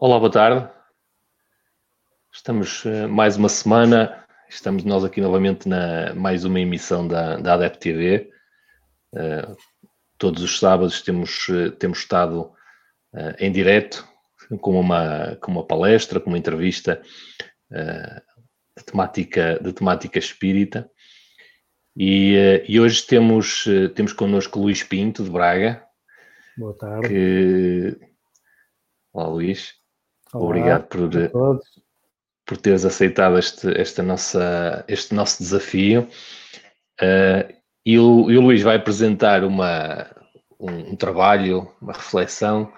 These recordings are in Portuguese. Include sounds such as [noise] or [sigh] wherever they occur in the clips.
Olá, boa tarde. Estamos uh, mais uma semana, estamos nós aqui novamente na mais uma emissão da, da ADEP TV. Uh, todos os sábados temos, uh, temos estado em direto com uma, com uma palestra, com uma entrevista de, temática, de temática espírita. E, e hoje temos, temos connosco Luís Pinto, de Braga. Boa tarde. Que... Olá, Luís. Olá, Obrigado por, por teres aceitado este, esta nossa, este nosso desafio. Uh, e, o, e, o, Luís vai apresentar uma, um, um, trabalho, uma reflexão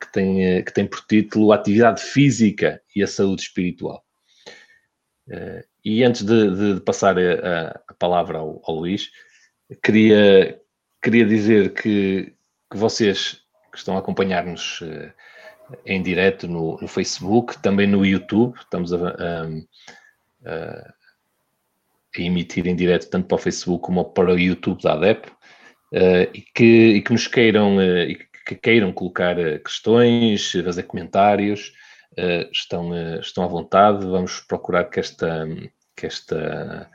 que tem, eh, que tem por título Atividade Física e a Saúde Espiritual. Uh, e antes de, de passar a, a palavra ao, ao, Luís, queria, queria dizer que, que vocês que estão a acompanhar-nos uh, em direto no, no, Facebook, também no YouTube. Estamos a, a, a, emitir em direto tanto para o Facebook como para o YouTube da ADEP. Uh, e, que, e que nos queiram uh, e que queiram colocar uh, questões, fazer comentários, estão, estão à vontade. Vamos procurar que esta, que esta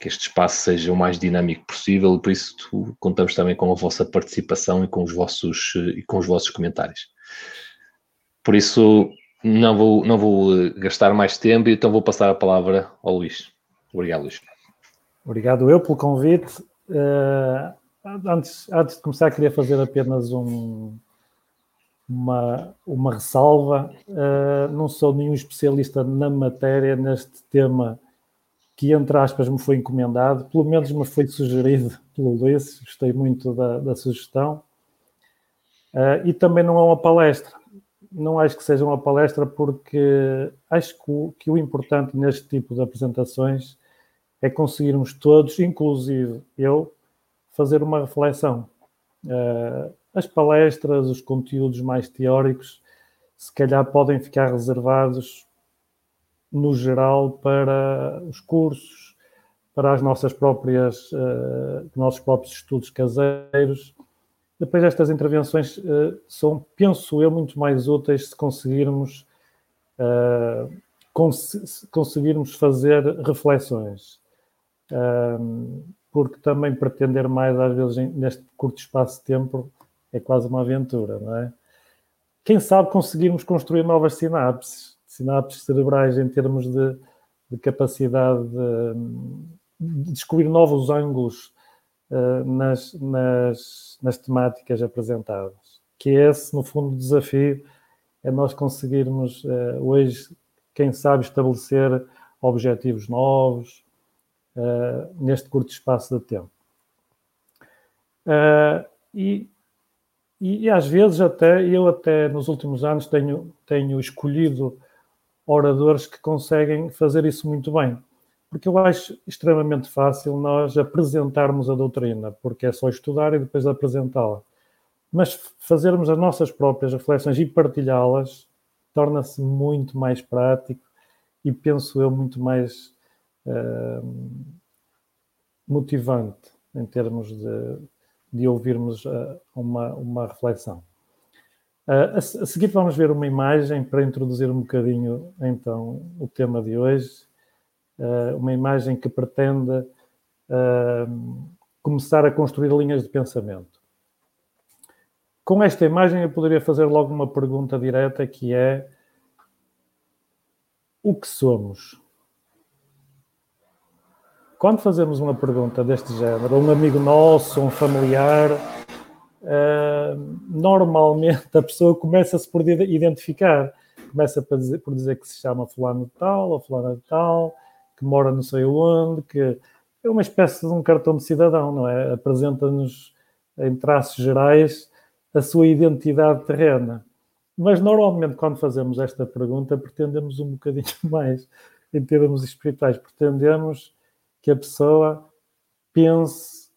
que este espaço seja o mais dinâmico possível e por isso contamos também com a vossa participação e com os vossos e com os vossos comentários. Por isso, não vou, não vou eh, gastar mais tempo, então vou passar a palavra ao Luís. Obrigado, Luís. Obrigado eu pelo convite. Uh, antes, antes de começar, queria fazer apenas um, uma, uma ressalva. Uh, não sou nenhum especialista na matéria, neste tema que, entre aspas, me foi encomendado, pelo menos me foi sugerido pelo Luís, gostei muito da, da sugestão. Uh, e também não é uma palestra não acho que seja uma palestra porque acho que o, que o importante neste tipo de apresentações é conseguirmos todos, inclusive eu, fazer uma reflexão. Uh, as palestras, os conteúdos mais teóricos, se calhar podem ficar reservados no geral para os cursos, para as nossas próprias, uh, nossos próprios estudos caseiros depois estas intervenções uh, são, penso eu, muito mais úteis se conseguirmos, uh, cons conseguirmos fazer reflexões. Uh, porque também pretender mais, às vezes, neste curto espaço de tempo, é quase uma aventura, não é? Quem sabe conseguirmos construir novas sinapses, sinapses cerebrais em termos de, de capacidade de, de descobrir novos ângulos uh, nas, nas, nas temáticas apresentadas. Que é esse, no fundo, o desafio é nós conseguirmos uh, hoje, quem sabe, estabelecer objetivos novos uh, neste curto espaço de tempo. E, e, e, às vezes até, eu até nos últimos anos tenho, tenho escolhido oradores que conseguem fazer isso muito bem porque eu acho extremamente fácil nós apresentarmos a doutrina, porque é só estudar e depois apresentá-la. Mas fazermos as nossas próprias reflexões e partilhá-las torna-se muito mais prático e penso eu muito mais uh, motivante em termos de, de ouvirmos uh, uma, uma reflexão. Uh, a, a, seguir vamos ver uma imagem para introduzir um bocadinho então o tema de hoje uma imagem que pretende uh, começar a construir linhas de pensamento. Com esta imagem eu poderia fazer logo uma pergunta direta que é o que somos? Quando fazemos uma pergunta deste género, um amigo nosso, um familiar, uh, normalmente a pessoa começa-se por identificar, começa por dizer, que se chama fulano de tal ou fulano de tal, que mora não sei onde, que é uma espécie de um cartão de cidadão, não é? Apresenta-nos em traços gerais a sua identidade terrena. Mas normalmente, quando fazemos esta pergunta, pretendemos um bocadinho [laughs] mais em termos espirituais. Pretendemos que a pessoa pense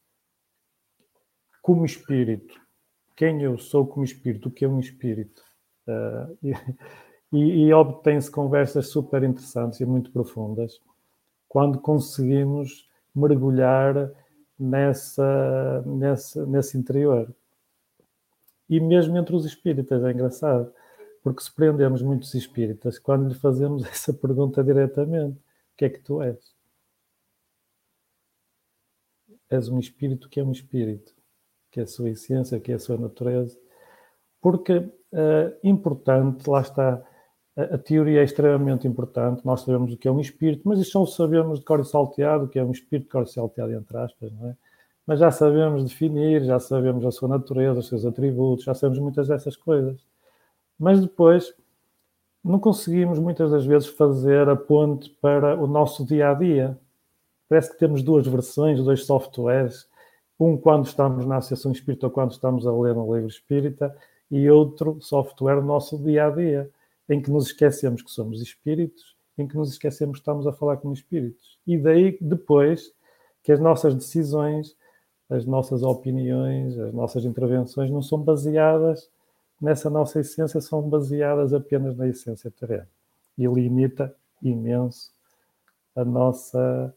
como espírito. Quem eu sou como espírito? O que é um espírito? Uh, e, [laughs] e, e obtém-se conversas super interessantes e muito profundas quando conseguimos mergulhar nessa, nessa, nesse interior. E mesmo entre os espíritas, é engraçado. porque surpreendemos muitos espíritas quando lhe fazemos [laughs] essa pergunta diretamente: o que é que tu és? És um espírito que é um espírito, que é a sua essência, que é a sua natureza. Porque é importante, lá está, a, a, teoria é extremamente importante, nós sabemos o que é um espírito, mas isso só sabemos de cor e salteado, o que é um espírito de cor e salteado, entre aspas, não é? Mas já sabemos definir, já sabemos a sua natureza, os seus atributos, já sabemos muitas dessas coisas. Mas depois não conseguimos muitas das vezes fazer a ponte para o nosso dia a dia. Parece que temos duas versões, dois softwares, um quando estamos na Associação Espírita ou quando estamos a ler um livro espírita, e outro software no nosso dia a dia, em que nos esquecemos que somos espíritos, em que nos esquecemos que estamos a falar com espíritos. E daí depois que as nossas decisões, as nossas opiniões, as nossas intervenções não são baseadas nessa nossa essência, são baseadas apenas na essência terrena. E limita imenso a nossa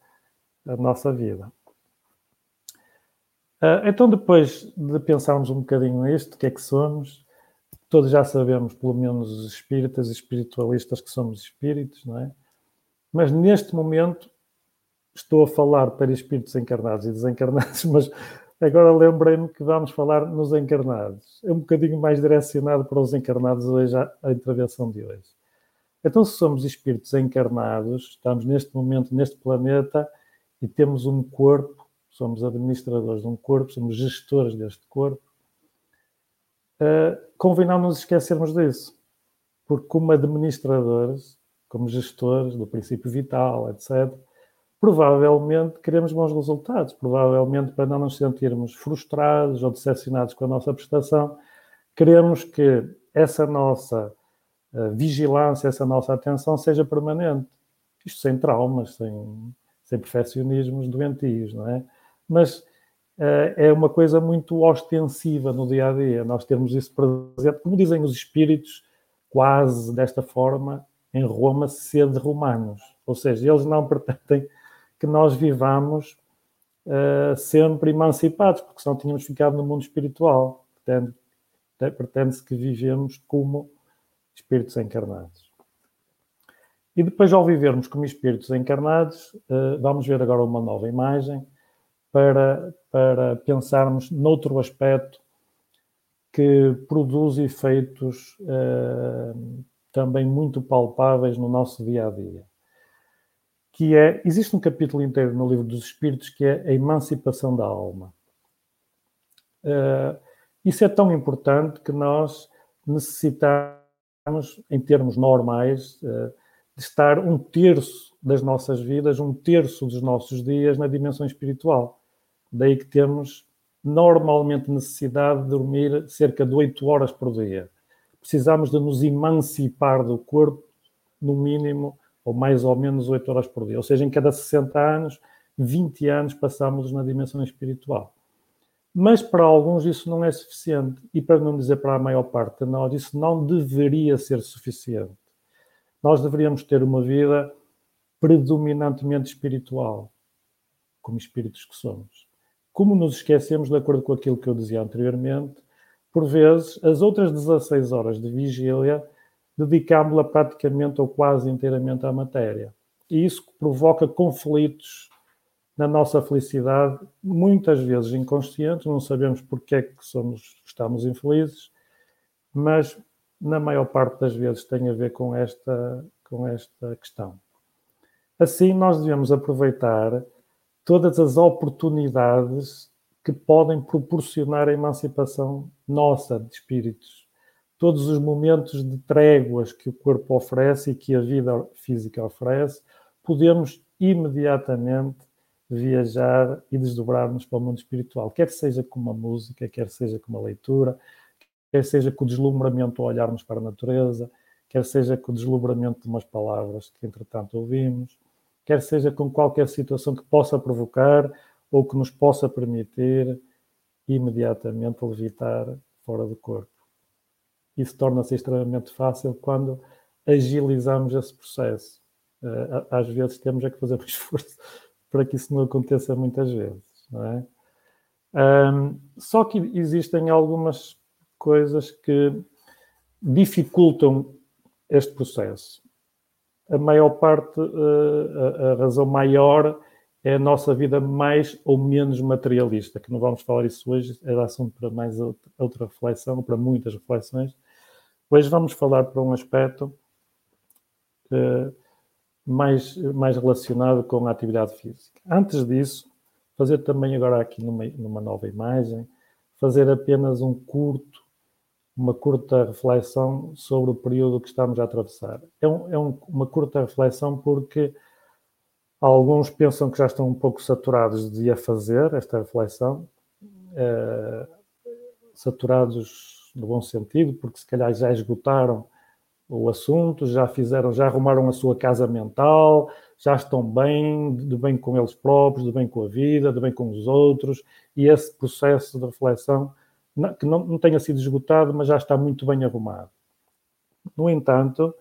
a nossa vida. Uh, então, depois de pensarmos um bocadinho nisto, o que é que somos, todos já sabemos, pelo menos os espíritas e espiritualistas, que somos espíritos, não é? Mas neste momento estou a falar para espíritos encarnados e desencarnados, [laughs] mas agora lembrei-me que vamos falar nos encarnados. É um bocadinho mais direcionado para os encarnados hoje a, a intervenção de hoje. Então, se somos espíritos encarnados, estamos neste momento neste planeta e temos um corpo, somos administradores de um corpo, somos gestores deste corpo, uh, convém não nos esquecermos disso. Porque, como administradores, como gestores do princípio vital, etc., provavelmente queremos bons resultados. Provavelmente, para não nos sentirmos frustrados ou decepcionados com a nossa prestação, queremos que essa nossa uh, vigilância, essa nossa atenção seja permanente. Isto sem traumas, sem sem perfeccionismos doentios, não é? Mas é uma coisa muito ostensiva no dia a dia, nós temos isso presente, como dizem os espíritos, quase desta forma, em Roma, sede romanos. Ou seja, eles não [laughs] pretendem que nós vivamos uh, sempre emancipados, porque senão tínhamos ficado no mundo espiritual. Pretende-se que vivemos como espíritos encarnados. E depois, ao vivermos como espíritos encarnados, eh, vamos ver agora uma nova imagem para, para pensarmos noutro aspecto que produz efeitos eh, também muito palpáveis no nosso dia a dia. Que é, existe um capítulo inteiro no livro dos Espíritos que é a emancipação da alma. Uh, isso é tão importante que nós necessitamos, em termos normais, uh, de estar um terço das nossas vidas, um terço dos nossos dias na dimensão espiritual. Daí que temos normalmente necessidade de dormir cerca de 8 horas por dia. Precisamos de nos emancipar do corpo, no mínimo, ou mais ou menos 8 horas por dia. Ou seja, em cada 60 anos, 20 anos passamos na dimensão espiritual. Mas para alguns isso não é suficiente. E para não dizer para a maior parte de nós, isso não deveria ser suficiente nós deveríamos ter uma vida predominantemente espiritual, como espíritos que somos. Como nos esquecemos, de acordo com aquilo que eu dizia anteriormente, por vezes, as outras 16 horas de vigília dedicámos-la praticamente ou quase inteiramente à matéria. E isso provoca conflitos na nossa felicidade, muitas vezes inconscientes, não sabemos porque é que somos, estamos infelizes, mas na maior parte das vezes tem a ver com esta, com esta questão. Assim, nós devemos aproveitar todas as oportunidades que podem proporcionar a emancipação nossa de espíritos. Todos os momentos de tréguas que o corpo oferece e que a vida física oferece, podemos imediatamente viajar e desdobrar-nos para o mundo espiritual, quer seja com uma música, quer seja com uma leitura, quer seja com o deslumbramento ao olharmos para a natureza, quer seja com o deslumbramento de umas palavras que entretanto ouvimos, quer seja com qualquer situação que possa provocar ou que nos possa permitir imediatamente levitar fora do corpo. Isso torna-se extremamente fácil quando agilizamos esse processo. Eh, às vezes temos é que fazer um [laughs] esforço para que isso não aconteça muitas vezes, não é? Um, só que existem algumas coisas que dificultam este processo. A maior parte, uh, a, razão maior é a nossa vida mais ou menos materialista, que não vamos falar isso hoje, é assunto para mais outra, reflexão, para muitas reflexões. Hoje vamos falar para um aspecto uh, mais, mais relacionado com a atividade física. Antes disso, fazer também agora aqui numa, numa nova imagem, fazer apenas um curto, uma curta reflexão sobre o período que estamos a atravessar. É, um, é um, uma curta reflexão porque alguns pensam que já estão um pouco saturados de a fazer esta reflexão, é, saturados no bom sentido, porque se calhar já esgotaram o assunto, já fizeram, já arrumaram a sua casa mental, já estão bem, de bem com eles próprios, de bem com a vida, de bem com os outros, e esse processo de reflexão, que não, não tenha sido esgotado, mas já está muito bem arrumado. No entanto,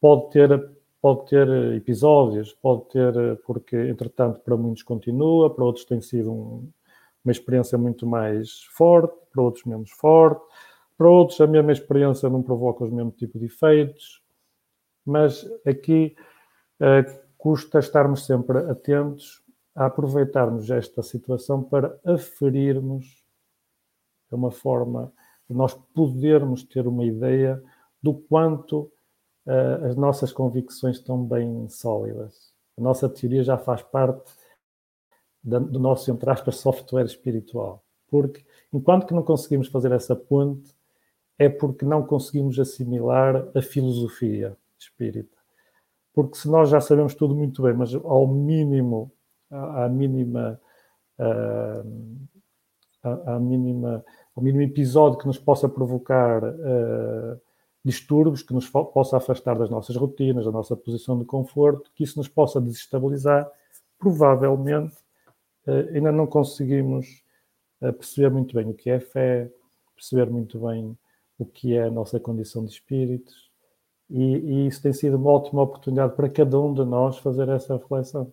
pode ter, pode ter episódios, pode ter, porque entretanto para muitos continua, para outros tem sido um, uma experiência muito mais forte, para outros menos forte, para outros, a mesma experiência não provoca os mesmos tipos de efeitos, mas aqui uh, custa estarmos sempre atentos a aproveitarmos esta situação para aferirmos é uma forma de nós podermos ter uma ideia do quanto uh, as nossas convicções estão bem sólidas. A nossa teoria já faz parte da, do nosso, entre aspas, software espiritual. Porque enquanto que não conseguimos fazer essa ponte, é porque não conseguimos assimilar a filosofia espírita. Porque se nós já sabemos tudo muito bem, mas ao mínimo, à, mínima, à, à, mínima, ao mínimo episódio que nos possa provocar uh, distúrbios, que nos possa afastar das nossas rotinas, da nossa posição de conforto, que isso nos possa desestabilizar, provavelmente uh, ainda não conseguimos uh, perceber muito bem o que é fé, perceber muito bem o que é a nossa condição de espíritos, e, e, isso tem sido uma ótima oportunidade para cada um de nós fazer essa reflexão.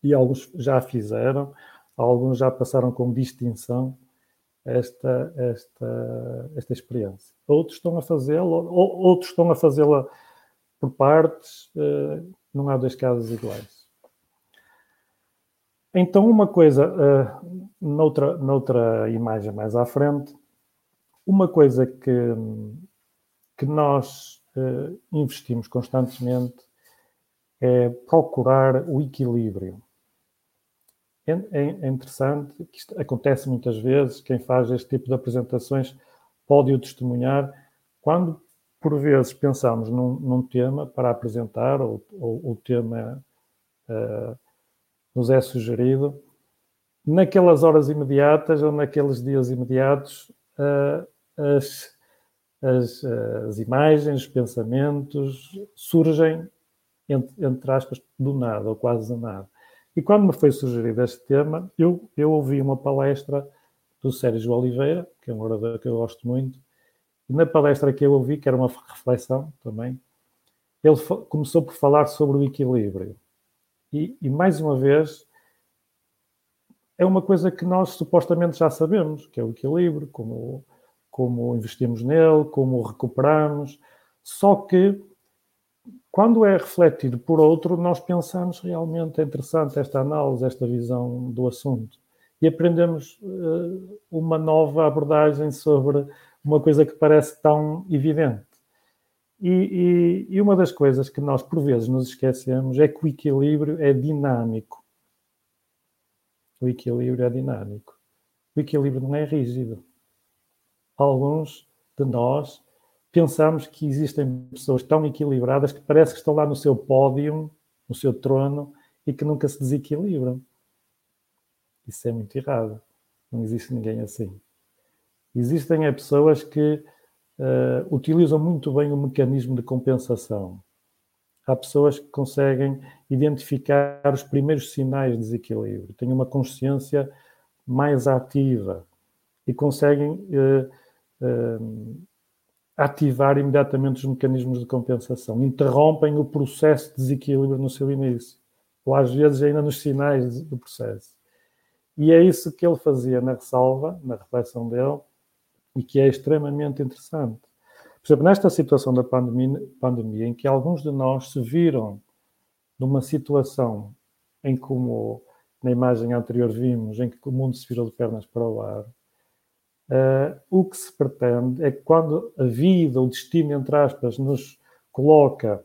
E alguns já fizeram, alguns já passaram com distinção esta, esta, esta experiência. Outros estão a fazê-la, outros estão a fazê-la por partes, eh, não há dois casos iguais. Então, uma coisa, eh, noutra, noutra imagem mais à frente, uma coisa que, que nós uh, investimos constantemente é procurar o equilíbrio. É, é, é, interessante que isto acontece muitas vezes, quem faz este tipo de apresentações pode o testemunhar, quando por vezes pensamos num, num tema para apresentar, ou, ou o tema uh, nos é sugerido, naquelas horas imediatas ou naqueles dias imediatos, uh, as, as, as imagens, os pensamentos surgem, entre, entre aspas, do nada, ou quase do nada. E quando me foi sugerido este tema, eu, eu ouvi uma palestra do Sérgio Oliveira, que é um orador que eu gosto muito, e na palestra que eu ouvi, que era uma reflexão também, ele começou por falar sobre o equilíbrio. E, e, mais uma vez, é uma coisa que nós supostamente já sabemos, que é o equilíbrio, como como investimos nele, como o recuperamos. Só que, quando é refletido por outro, nós pensamos realmente é interessante esta análise, esta visão do assunto. E aprendemos uh, uma nova abordagem sobre uma coisa que parece tão evidente. E, e, e, uma das coisas que nós, por vezes, nos esquecemos é que o equilíbrio é dinâmico. O equilíbrio é dinâmico. O equilíbrio não é rígido alguns de nós pensamos que existem pessoas tão equilibradas que parece que estão lá no seu pódio, no seu trono, e que nunca se desequilibram. Isso é muito errado. Não existe ninguém assim. Existem é, pessoas que uh, utilizam muito bem o mecanismo de compensação. Há pessoas que conseguem identificar os primeiros sinais de desequilíbrio, têm uma consciência mais ativa e conseguem uh, uh, ativar imediatamente os mecanismos de compensação, interrompem o processo de desequilíbrio no seu início, ou às vezes ainda nos sinais do processo. E é isso que ele fazia na ressalva, na reflexão dele, e que é extremamente interessante. Por exemplo, nesta situação da pandemia, pandemia, em que alguns de nós se viram numa situação em como na imagem anterior vimos, em que o mundo se virou de pernas para o ar, uh, o que se pretende é que quando a vida, o destino, entre aspas, nos coloca,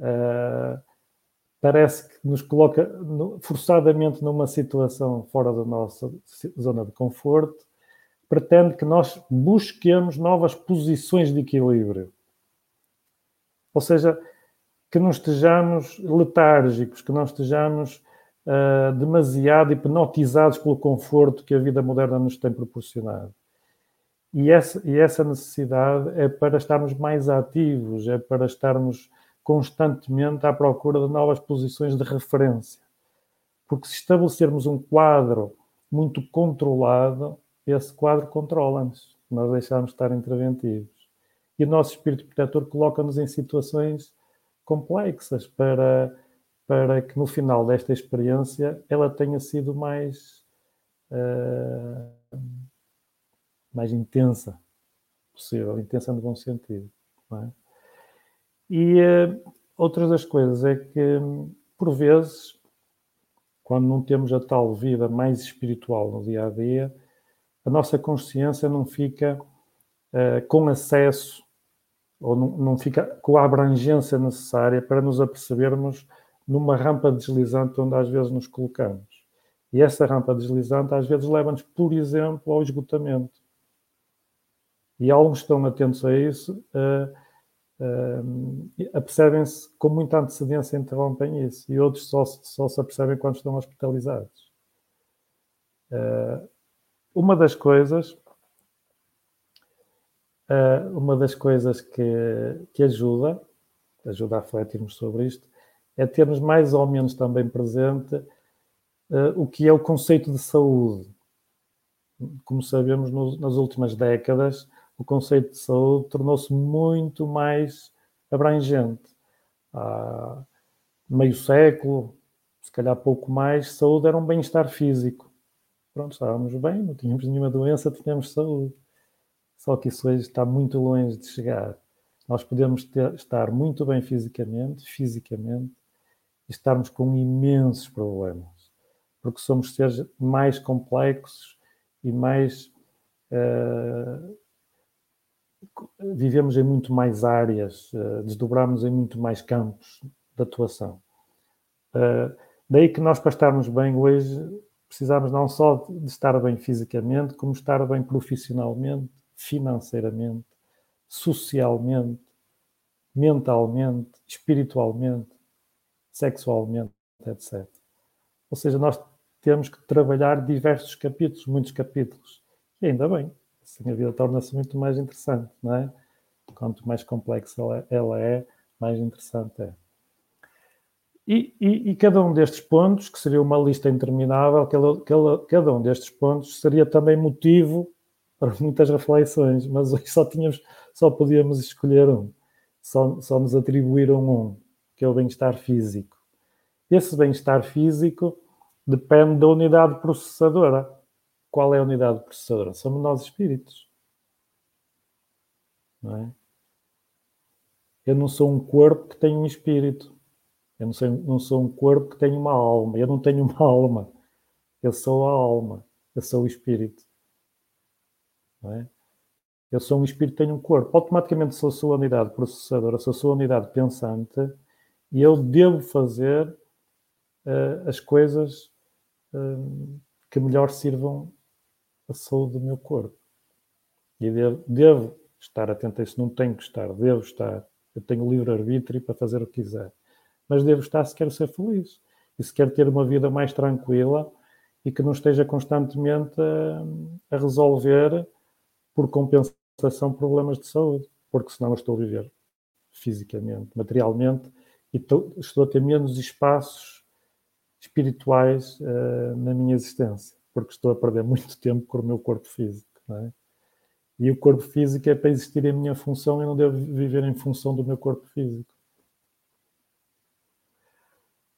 uh, parece que nos coloca no, forçadamente numa situação fora da nossa zona de conforto, pretende que nós busquemos novas posições de equilíbrio. Ou seja, que não estejamos letárgicos, que não estejamos uh, demasiado hipnotizados pelo conforto que a vida moderna nos tem proporcionado. E essa, e essa necessidade é para estarmos mais ativos, é para estarmos constantemente à procura de novas posições de referência. Porque se estabelecermos um quadro muito controlado, esse quadro controla-nos, nós deixamos de estar interventivos. E o nosso espírito protetor coloca-nos em situações complexas para, para que no final desta experiência ela tenha sido mais, uh, mais intensa possível, intensa no bom sentido. É? E uh, outra das coisas é que, por vezes, quando não temos a tal vida mais espiritual no dia a dia, a nossa consciência não fica uh, com acesso ou não, não, fica com a abrangência necessária para nos apercebermos numa rampa deslizante onde às vezes nos colocamos. E essa rampa deslizante às vezes leva-nos, por exemplo, ao esgotamento. E alguns estão atentos a isso, uh, uh, apercebem-se com muita antecedência interrompem isso. E outros só, só se apercebem quando estão hospitalizados. Uh, uma das coisas, uma das coisas que, que ajuda, ajuda a refletirmos sobre isto, é termos mais ou menos também presente o que é o conceito de saúde. Como sabemos, no, nas últimas décadas, o conceito de saúde tornou-se muito mais abrangente. Há meio século, se calhar pouco mais, saúde era um bem-estar físico pronto, estávamos bem, não tínhamos nenhuma doença, tínhamos saúde. Só que isso hoje está muito longe de chegar. Nós podemos ter, estar muito bem fisicamente, fisicamente, e estarmos com imensos problemas, porque somos seres mais complexos e mais. Uh, vivemos em muito mais áreas, uh, desdobramos em muito mais campos de atuação. Uh, daí que nós, para estarmos bem hoje, precisamos não só de estar bem fisicamente, como estar bem profissionalmente, financeiramente, socialmente, mentalmente, espiritualmente, sexualmente, etc. Ou seja, nós temos que trabalhar diversos capítulos, muitos capítulos. E ainda bem, assim a vida torna-se muito mais interessante, não é? Quanto mais complexa ela é, mais interessante é. E, e, e, cada um destes pontos, que seria uma lista interminável, cada, cada, cada, um destes pontos seria também motivo para muitas reflexões, mas hoje só tínhamos, só podíamos escolher um, só, só nos atribuíram um, que é o bem-estar físico. Esse bem-estar físico depende da unidade processadora. Qual é a unidade processadora? Somos nós espíritos. Não é? Eu não sou um corpo que tem um espírito. Eu não sou, não sou um corpo que tem uma alma. Eu não tenho uma [laughs] alma. Eu sou a alma. Eu sou o espírito. Não é? Eu sou um espírito tem um corpo. Automaticamente sou a sua unidade processadora, sou a sua unidade pensante e eu devo fazer uh, as coisas uh, que melhor sirvam a saúde do meu corpo. E devo, devo estar atento a isso. Não tenho que estar, devo estar. Eu tenho livre-arbítrio para fazer o que quiser mas devo estar se quero ser feliz e se quero ter uma vida mais tranquila e que não esteja constantemente a, a resolver por compensação problemas de saúde, porque senão eu estou a viver fisicamente, materialmente e estou, a ter menos espaços espirituais uh, na minha existência, porque estou a perder muito tempo com o meu corpo físico. É? E o corpo físico é para existir em minha função e não devo viver em função do meu corpo físico.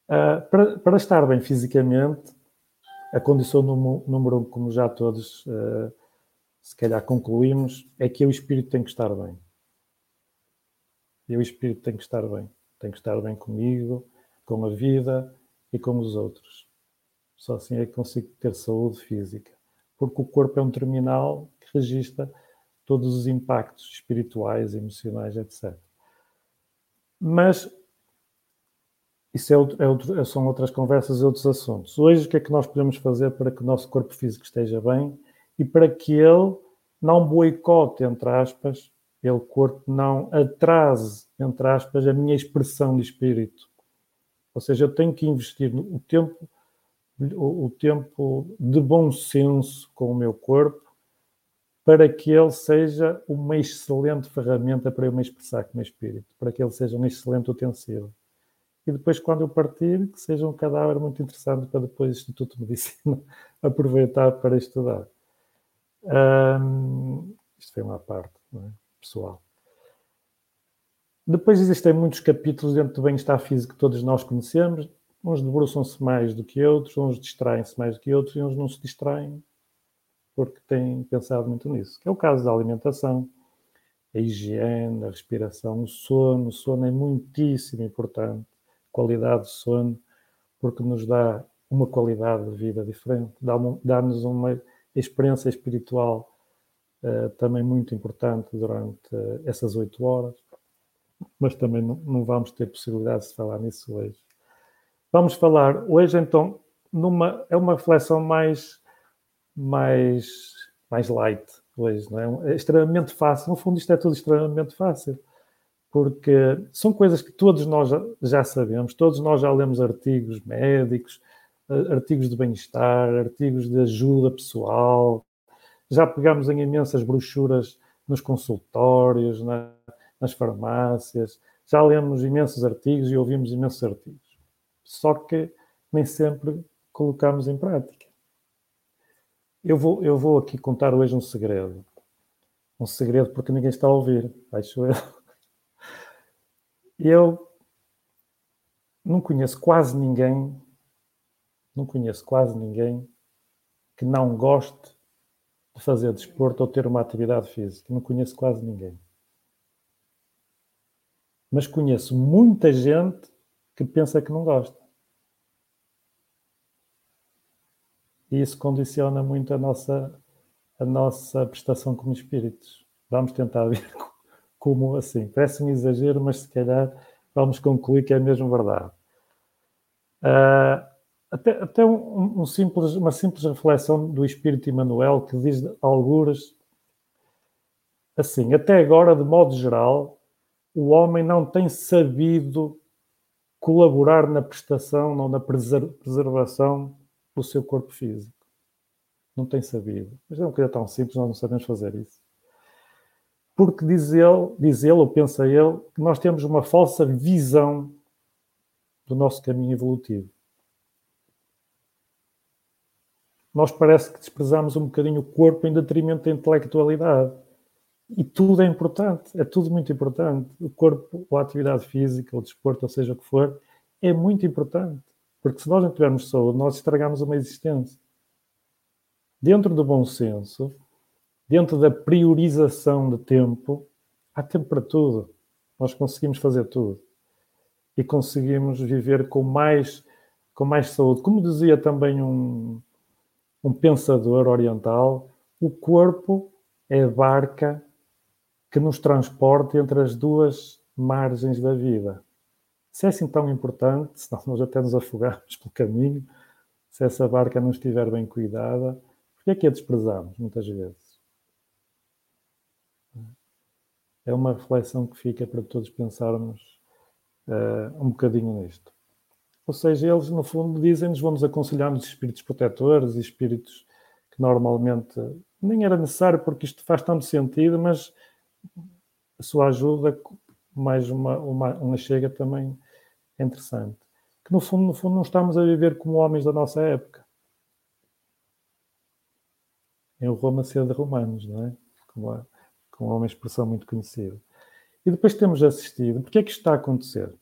Uh, para, para, estar bem fisicamente, a condição número um, como já todos uh, se calhar concluímos, é que o espírito tem que estar bem. E o espírito tem que estar bem. Tem que estar bem comigo, com a vida e com os outros. Só assim é que consigo ter saúde física. Porque o corpo é um terminal que registra todos os impactos espirituais, emocionais, etc. Mas isso é outro, é outro, são outras conversas e outros assuntos. Hoje, o que é que nós podemos fazer para que o nosso corpo físico esteja bem e para que ele não boicote, entre aspas, ele, corpo, não atrase, entre aspas, a minha expressão de espírito. Ou seja, eu tenho que investir o tempo, o, o tempo de bom senso com o meu corpo para que ele seja uma excelente ferramenta para eu me expressar com o meu espírito, para que ele seja um excelente utensílio. E depois, quando eu partir, que seja um cadáver muito interessante para depois o Instituto de Medicina [laughs] aproveitar para estudar. Um, isto foi uma parte é? pessoal. Depois existem muitos capítulos dentro do bem-estar físico que todos nós conhecemos. Uns debruçam-se mais do que outros, uns distraem-se mais do que outros e uns não se distraem porque têm pensado muito nisso. Que é o caso da alimentação, a higiene, a respiração, o sono. O sono é muitíssimo importante. Qualidade de sono, porque nos dá uma qualidade de vida diferente, dá-nos uma experiência espiritual uh, também muito importante durante uh, essas oito horas, mas também não, não, vamos ter possibilidade de falar nisso hoje. Vamos falar hoje então numa é uma reflexão mais mais mais light hoje, não é? é extremamente fácil. No fundo isto é tudo extremamente fácil porque são coisas que todos nós já sabemos, todos nós já lemos artigos médicos, artigos de bem-estar, artigos de ajuda pessoal, já pegamos em imensas brochuras nos consultórios, na, nas farmácias, já lemos imensos artigos e ouvimos imensos artigos. Só que nem sempre colocamos em prática. Eu vou, eu vou aqui contar hoje um segredo. Um segredo porque ninguém está a ouvir, acho eu. [laughs] Eu não conheço quase ninguém não conheço quase ninguém que não goste de fazer desporto ou ter uma atividade física. Não conheço quase ninguém. Mas conheço muita gente que pensa que não gosta. E isso condiciona muito a nossa, a nossa prestação como espíritos. Vamos tentar ver [laughs] como assim. Parece um exagero, mas se calhar vamos concluir que é mesmo verdade. Uh, até, até um, um, simples, uma simples reflexão do Espírito Emmanuel que diz algures assim, até agora, de modo geral, o homem não tem sabido colaborar na prestação ou na preservação do seu corpo físico. Não tem sabido. Mas é uma coisa tão simples, nós não sabemos fazer isso. Porque diz ele, diz ele ou pensa ele, que nós temos uma falsa visão do nosso caminho evolutivo. nós parece que desprezamos um bocadinho o corpo em detrimento da intelectualidade. E tudo é importante, é tudo muito importante. O corpo, a atividade física, o desporto, ou seja o que for, é muito importante. Porque se nós não tivermos saúde, nós estragamos uma existência. Dentro do bom senso, dentro da priorização de tempo, há tempo para tudo. Nós conseguimos fazer tudo. E conseguimos viver com mais, com mais saúde. Como dizia também um, um pensador oriental, o corpo é a barca que nos transporta entre as duas margens da vida. Se é assim tão importante, [laughs] senão nós até nos afogamos pelo caminho, se essa barca não estiver bem cuidada, por que é que a desprezamos muitas vezes? É uma reflexão que fica para todos pensarmos uh, um bocadinho nisto. Ou seja, eles, no fundo, dizem-nos, vão-nos aconselhar nos espíritos protetores e espíritos que normalmente nem era necessário, porque isto faz tanto sentido, mas a sua ajuda, mais uma, uma, uma chega também é interessante. Que, no fundo, no fundo, não estamos a viver como homens da nossa época. Em Roma ser de romanos, não é? Com uma, com uma expressão muito conhecida. E depois temos assistido. Porque é que isto está a acontecer?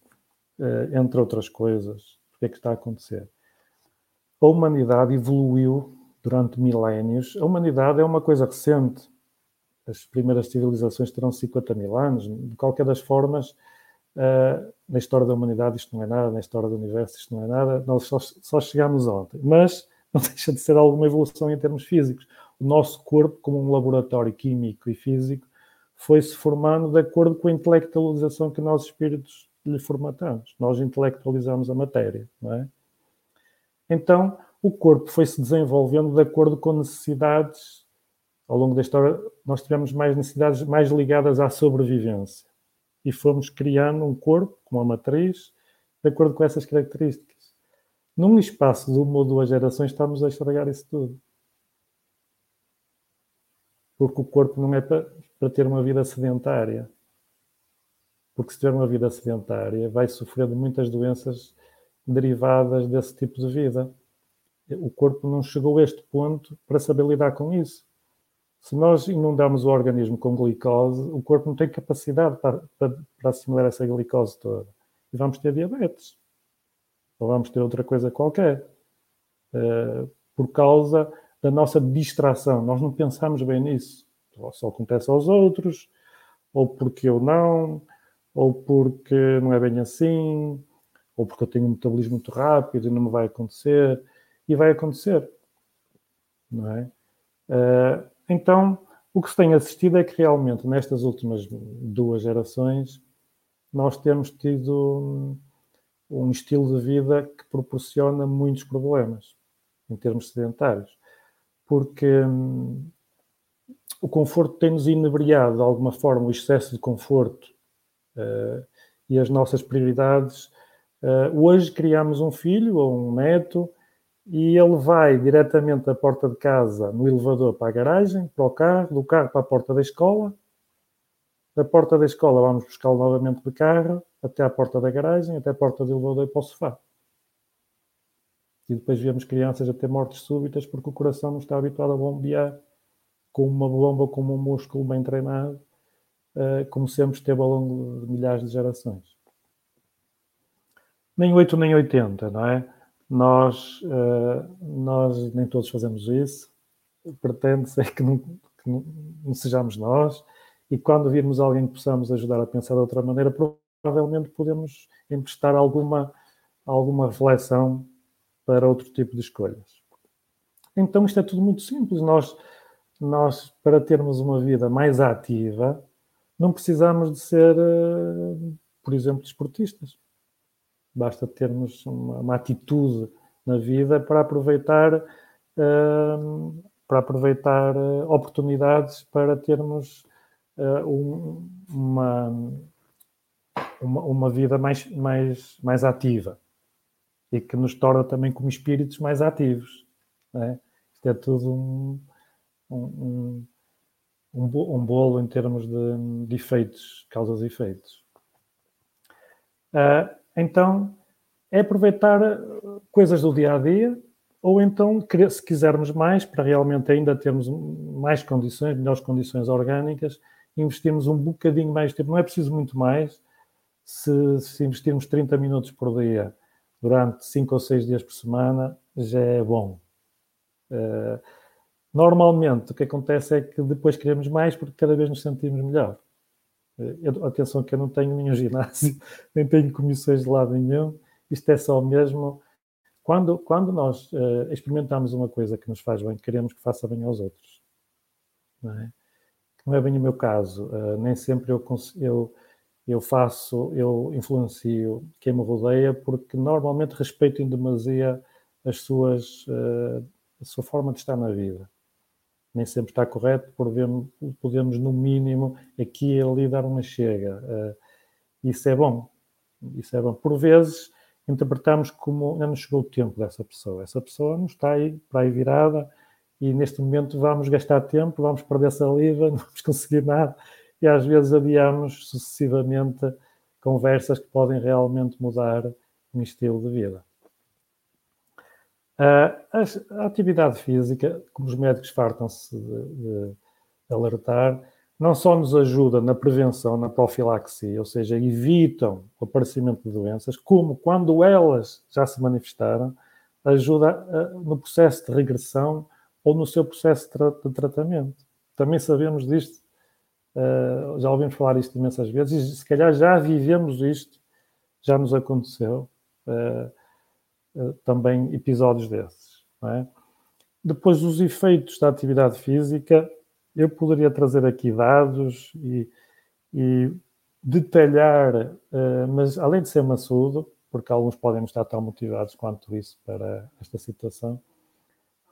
Uh, entre outras coisas, o que é que está a acontecer? A humanidade evoluiu durante milénios. A humanidade é uma coisa recente. As primeiras civilizações terão 50 mil anos. De qualquer das formas, Uh, na história da humanidade isto não é nada, na história do universo isto não é nada, nós só, só chegámos ontem. Mas [laughs] não deixa de ser alguma evolução em termos físicos. O nosso corpo, como um laboratório químico e físico, foi-se formando de acordo com a intelectualização que nós espíritos lhe formatamos. Nós intelectualizamos a matéria, não é? Então, o corpo foi-se desenvolvendo de acordo com necessidades. Ao longo da história, nós tivemos mais necessidades mais ligadas à sobrevivência. E fomos criando um corpo, com uma matriz, de acordo com essas características. Num espaço de uma ou duas gerações, estamos a estragar isso tudo. Porque o corpo não é para, ter uma vida sedentária. Porque se tiver uma vida sedentária, vai sofrer de muitas doenças derivadas desse tipo de vida. O corpo não chegou a este ponto para saber lidar com isso. Se nós inundamos o organismo com glicose, o corpo não tem capacidade para, para, para assimilar essa glicose toda. E vamos ter diabetes. Ou vamos ter outra coisa qualquer. Uh, por causa da nossa distração. Nós não pensamos bem nisso. Só acontece aos outros, ou porque eu não, ou porque não é bem assim, ou porque eu tenho um metabolismo muito rápido e não me vai acontecer. E vai acontecer. Não é? Uh, então, o que se tem assistido é que realmente nestas últimas duas gerações nós temos tido um estilo de vida que proporciona muitos problemas em termos sedentários porque hum, o conforto tem-nos inebriado de alguma forma, o excesso de conforto uh, e as nossas prioridades. Uh, hoje criamos um filho ou um neto e ele vai diretamente da porta de casa no elevador para a garagem, para o carro, do carro para a porta da escola. Da porta da escola vamos buscá-lo novamente de carro, até à porta da garagem, até a porta do elevador e para o sofá. E depois vemos crianças a ter mortes súbitas porque o coração não está habituado a bombear com uma bomba, com um músculo bem treinado, uh, como sempre esteve ao longo de milhares de gerações. Nem 8 nem 80, não é? Nós, uh, nós nem todos fazemos isso. Pretende-se que, não, que não, não sejamos nós. E quando virmos alguém que possamos ajudar a pensar de outra maneira, provavelmente podemos emprestar alguma, alguma reflexão para outro tipo de escolhas. Então isto é tudo muito simples. Nós, nós para termos uma vida mais ativa, não precisamos de ser, eh, por exemplo, desportistas. Basta termos uma, uma atitude na vida para aproveitar uh, para aproveitar uh, oportunidades para termos uh, um, uma, uma, uma vida mais, mais, mais ativa e que nos torna também como espíritos mais ativos. É? Isto é tudo um, um, um, um bolo em termos de, de efeitos, causas e efeitos. Uh, então, é aproveitar coisas do dia a dia, ou então, se quisermos mais, para realmente ainda termos mais condições, melhores condições orgânicas, investirmos um bocadinho mais de tempo. Não é preciso muito mais. Se, se investirmos 30 minutos por dia durante cinco ou seis dias por semana já é bom. Uh, normalmente o que acontece é que depois queremos mais porque cada vez nos sentimos melhor. Uh, eu, atenção que eu não tenho nenhum ginásio, [laughs] nem tenho comissões de lado nenhum. Isto é só mesmo quando, quando nós uh, experimentamos uma coisa que nos faz bem, queremos que faça bem aos outros. Não é, não é bem o meu caso. nem sempre eu, eu eu faço, eu influencio quem me rodeia porque normalmente respeito em demasia as suas, uh, a sua forma de estar na vida. Nem sempre está correto, podemos, podemos no mínimo aqui e ali dar uma chega. Uh, isso é bom. Isso é bom. Por vezes interpretamos como não chegou o tempo dessa pessoa. Essa pessoa não está aí para aí virada e neste momento vamos gastar tempo, vamos perder saliva, [laughs] não vamos conseguir nada e às vezes adiamos sucessivamente conversas que podem realmente mudar um estilo de vida. A, atividade física, como os médicos fartam-se de, de, alertar, não só nos ajuda na prevenção, na profilaxia, ou seja, evitam o aparecimento de doenças, como quando elas já se manifestaram, ajuda no processo de regressão ou no seu processo de, tratamento. Também sabemos disto uh, já ouvimos falar isto imensas vezes e se calhar já vivemos isto, já nos aconteceu também episódios desses. É? Depois, os efeitos da atividade física, eu poderia trazer aqui dados e, e detalhar, mas além de ser maçudo, porque alguns podem estar tão motivados quanto isso para esta situação,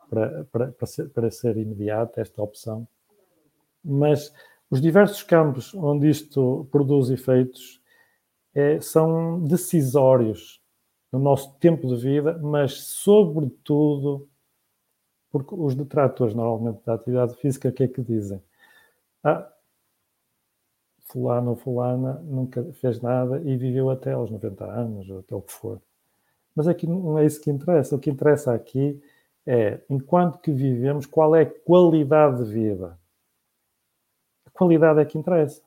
para, para, para, ser, para ser imediata esta opção. Mas os diversos campos onde isto produz efeitos é, são decisórios no nosso tempo de vida, mas sobretudo porque os detratores normalmente da atividade física, o que é que dizem? Ah, fulano ou fulana nunca fez nada e viveu até aos 90 anos, ou até o que for. Mas aqui não é isso que interessa. O que interessa aqui é, enquanto que vivemos, qual é a qualidade de vida. A qualidade é que interessa.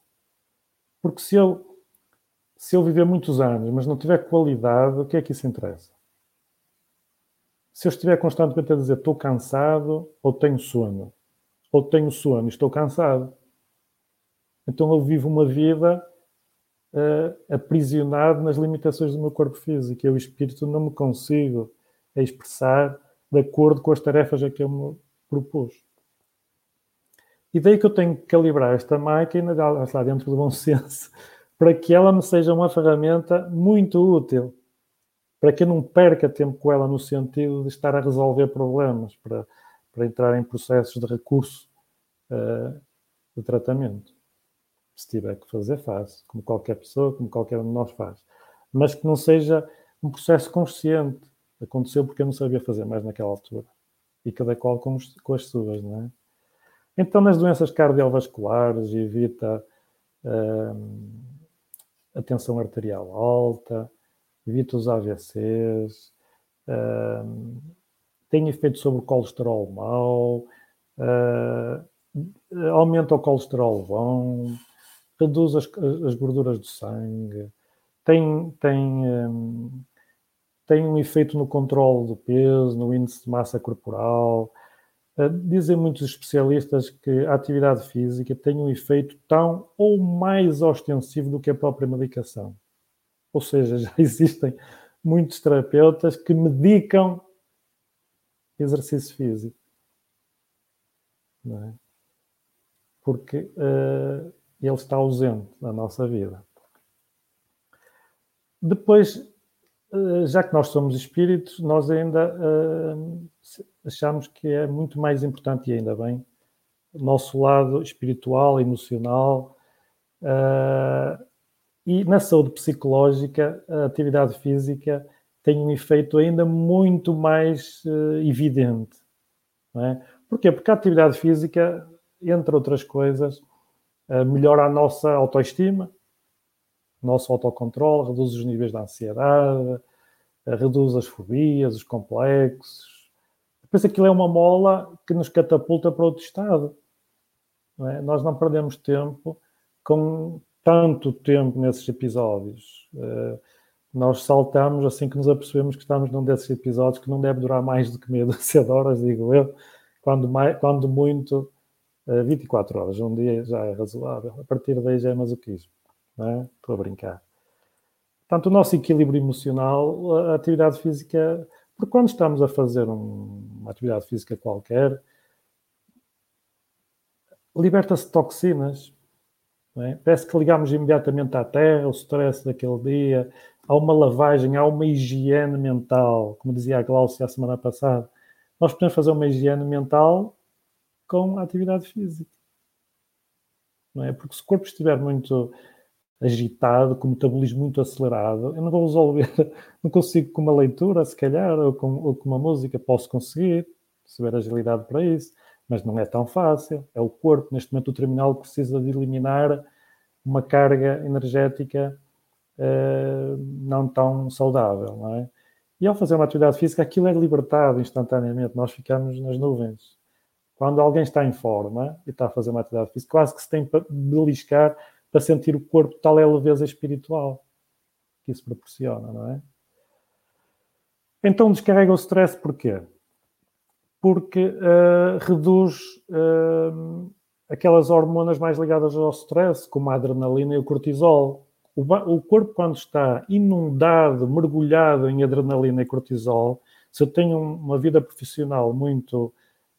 Porque se eu, se eu viver muitos anos, mas não tiver qualidade, o que é que isso interessa? Se eu estiver constantemente a dizer estou cansado ou tenho sono, ou tenho sono e estou cansado, então eu vivo uma vida uh, aprisionado nas limitações do meu corpo físico. Eu, espírito, não me consigo expressar de acordo com as tarefas a que eu me propus. E daí que eu tenho que calibrar esta máquina, lá dentro do bom [laughs] senso, para que ela me seja uma ferramenta muito útil, para que eu não perca tempo com ela no sentido de estar a resolver problemas, para, para entrar em processos de recurso uh, de tratamento. Se tiver que fazer, faço, como qualquer pessoa, como qualquer um de nós faz. Mas que não seja um processo consciente. Aconteceu porque eu não sabia fazer mais naquela altura. E cada qual com, os, com as suas, não é? Então, nas doenças cardiovasculares, evita hum, a tensão arterial alta, evita os AVCs, hum, tem efeito sobre o colesterol mau, uh, aumenta o colesterol bom, reduz as, as gorduras do sangue, tem, tem, um, tem um efeito no controle do peso, no índice de massa corporal. Uh, dizem muitos especialistas que a atividade física tem um efeito tão ou mais ostensivo do que a própria medicação. Ou seja, [laughs] já existem muitos terapeutas que medicam exercício físico. É? Porque uh, ele está ausente na nossa vida. Depois, eh, já que nós somos espíritos, nós ainda uh, achamos que é muito mais importante, e ainda bem, o nosso lado espiritual, emocional. Uh, e na saúde psicológica, a atividade física tem um efeito ainda muito mais uh, evidente. Não é? Porquê? Porque a atividade física, entre outras coisas, melhora a nossa autoestima, nosso autocontrole, reduz os níveis de ansiedade, reduz as fobias, os complexos. Depois aquilo é uma mola que nos catapulta para outro estado. Não é? Nós não perdemos tempo com tanto tempo nesses episódios. Uh, nós saltamos assim que nos apercebemos que estamos num desses episódios que não deve durar mais do que meia [laughs] dúzia de horas, digo eu, quando, mais, quando muito 24 eh, horas, um dia já é razoável, a partir daí já é masoquismo, não é? Estou a brincar. Portanto, o nosso equilíbrio emocional, a atividade física, porque quando estamos a fazer um, uma atividade física qualquer, liberta-se toxinas. É? Parece que ligamos imediatamente à terra, o stress daquele dia, há uma lavagem, há uma higiene mental, como dizia a Glaucia a semana passada. Nós podemos fazer uma higiene mental com a atividade física. Não é? Porque se o corpo estiver muito agitado, com metabolismo muito acelerado, eu não vou resolver, [laughs] não consigo com uma leitura, se calhar, ou com, ou com uma música, posso conseguir, se tiver agilidade para isso, mas não é tão fácil. É o corpo, neste momento o terminal precisa de eliminar uma carga energética uh, não tão saudável, não é? E ao fazer uma atividade física, aquilo é libertado instantaneamente, nós ficamos nas nuvens. Quando alguém está em forma e está a fazer uma atividade física, quase que se tem para beliscar para sentir o corpo, tal é a leveza espiritual que isso proporciona, não é? Então descarrega o stress porquê? Porque uh, reduz uh, aquelas hormonas mais ligadas ao stress, como a adrenalina e o cortisol. O, o corpo, quando está inundado, mergulhado em adrenalina e cortisol, se eu tenho uma vida profissional muito,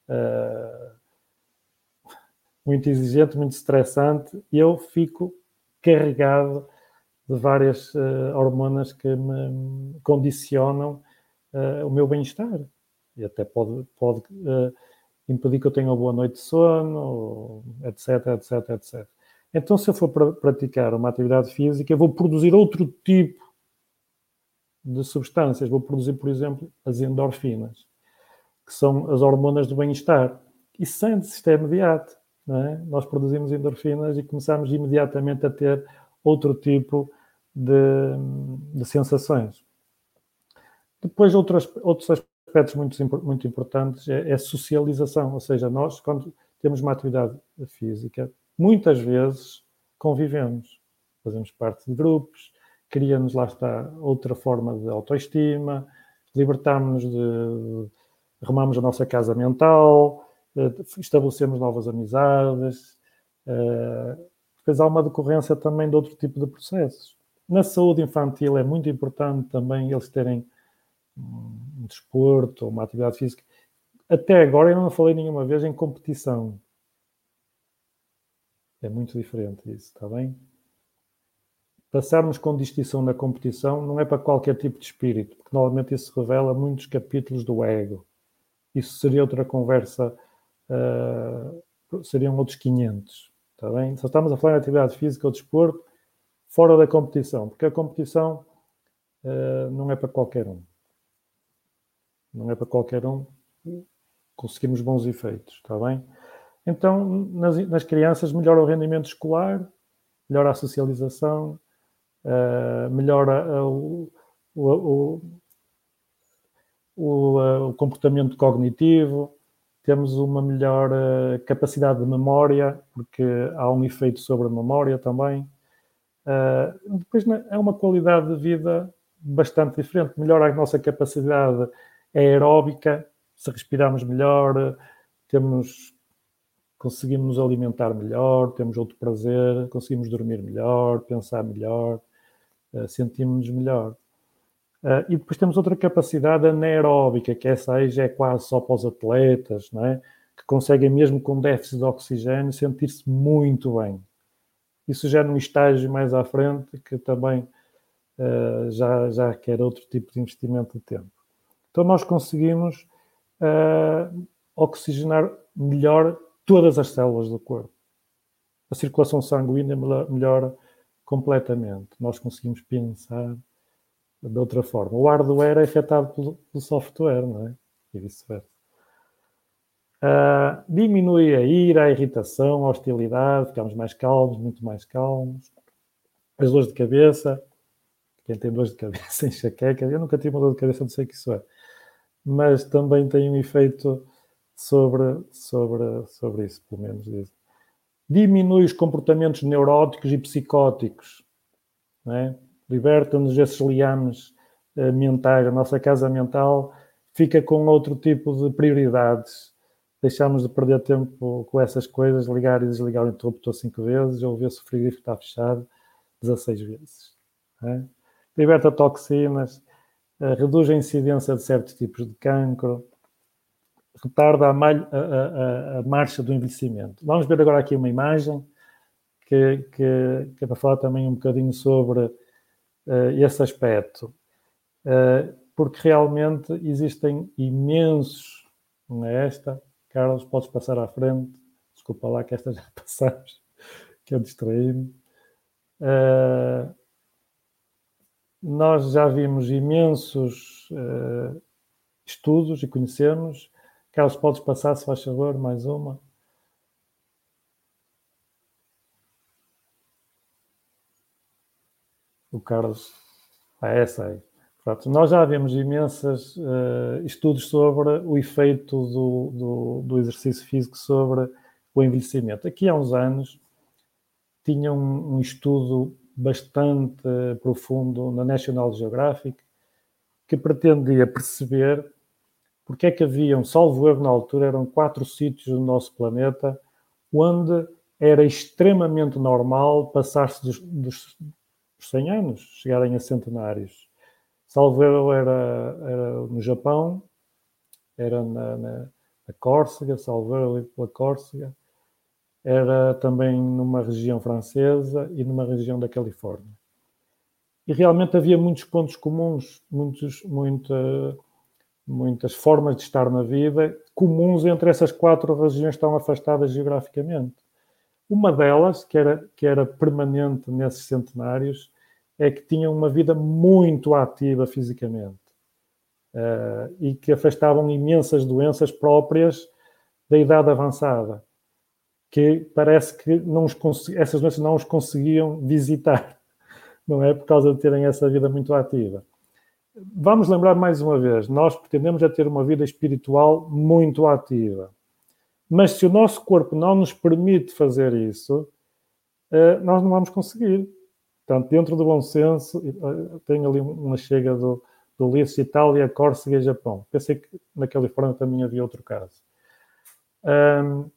uh, muito exigente, muito estressante, eu fico carregado de várias uh, hormonas que me condicionam uh, o meu bem-estar. E até pode, pode impedir que eu tenha uma boa noite de sono, etc, etc, etc. Então, se eu for praticar uma atividade física, eu vou produzir outro tipo de substâncias. Vou produzir, por exemplo, as endorfinas, que são as hormonas do bem-estar. E sente-se, isto é imediato. É? Nós produzimos endorfinas e começamos imediatamente a ter outro tipo de, de sensações. Depois, outros, outros aspectos muito, muito importantes é, é socialização, ou seja, nós, quando temos uma atividade física, muitas vezes convivemos, fazemos parte de grupos, criamos, lá está, outra forma de autoestima, libertámos-nos de. arrumamos a nossa casa mental, estabelecemos novas amizades. Eh, depois há uma decorrência também de outro tipo de processos. Na saúde infantil é muito importante também eles terem um desporto, uma atividade física. Até agora eu não falei nenhuma vez em competição. É muito diferente isso, está bem? Passarmos com distinção na competição não é para qualquer tipo de espírito, porque normalmente isso revela muitos capítulos do ego. Isso seria outra conversa, uh, seriam outros 500, está bem? Só estamos a falar de atividade física ou desporto fora da competição, porque a competição uh, não é para qualquer um não é para qualquer um conseguirmos bons efeitos, está bem? Então, nas, nas crianças, melhora o rendimento escolar, melhora a socialização, uh, melhora o, o, o, o, comportamento cognitivo, temos uma melhor uh, capacidade de memória, porque há um efeito sobre a memória também. Uh, depois é uma qualidade de vida bastante diferente, melhora a nossa capacidade aeróbica, se respirarmos melhor, temos, conseguimos nos alimentar melhor, temos outro prazer, conseguimos dormir melhor, pensar melhor, uh, sentimos-nos melhor. Uh, e depois temos outra capacidade anaeróbica, que essa aí já é quase só para os atletas, não é? que conseguem, mesmo com déficit de oxigênio, sentir-se muito bem. Isso já num estágio mais à frente, que também uh, já, já quer outro tipo de investimento de tempo. Então nós conseguimos uh, oxigenar melhor todas as células do corpo. A circulação sanguínea melhora completamente. Nós conseguimos pensar de outra forma. O hardware é afetado pelo, pelo software, não é? E vice-versa. Uh, diminui a ira, a irritação, a hostilidade, ficamos mais calmos, muito mais calmos. As dores de cabeça, quem tem dores de cabeça, [laughs] enxaqueca, eu nunca tive uma dor de cabeça, não sei o que isso é mas também tem um efeito sobre, sobre, sobre isso, pelo menos isso. Diminui os comportamentos neuróticos e psicóticos, é? Liberta-nos esses liames uh, mentais, a nossa casa mental fica com outro tipo de prioridades. Deixamos de perder tempo com essas coisas, ligar e desligar o interruptor cinco vezes, ou ver se o frigorífico está fechado 16 vezes. É? Liberta toxinas, eh, reduz a incidência de certos tipos de cancro, retarda a, malha, a, a, a, marcha do envelhecimento. Vamos ver agora aqui uma imagem que, que, que é para falar também um bocadinho sobre uh, esse aspecto, uh, porque realmente existem imensos, não é esta? Carlos, podes passar à frente. Desculpa lá que esta já [laughs] passamos, que eu distraí-me. Uh, nós já vimos imensos estudos e conhecemos. Carlos, podes passar, se faz favor, mais uma. O Carlos. Ah, essa aí. Pronto, nós já vimos imensos uh, estudos sobre o efeito do, do, do, exercício físico sobre o envelhecimento. Aqui há uns anos tinha um, um estudo bastante profundo na National Geographic, que pretendia perceber porque é que haviam, salvo erro na altura, eram quatro sítios no nosso planeta onde era extremamente normal passar-se dos, dos 100 anos, chegarem a centenários. Salvador era, era no Japão, era na, na, na Córcega, Salvador pela Córcega, era também numa região francesa e numa região da Califórnia. E realmente havia muitos pontos comuns, muitos, muita, muitas formas de estar na vida comuns entre essas quatro regiões tão afastadas geograficamente. Uma delas, que era, que era permanente nesses centenários, é que tinham uma vida muito ativa fisicamente uh, e que afastavam imensas doenças próprias da idade avançada, que parece que não os essas doenças não os conseguiam visitar, [laughs] não é? Por causa de terem essa vida muito ativa. Vamos lembrar mais uma vez, nós pretendemos é ter uma vida espiritual muito ativa. Mas se o nosso corpo não nos permite fazer isso, uh, nós não vamos conseguir. Portanto, dentro do bom senso, tenho ali uma chega do, do Lice, Itália, Córcega e Japão. Pensei que na Califórnia também havia outro caso. Um,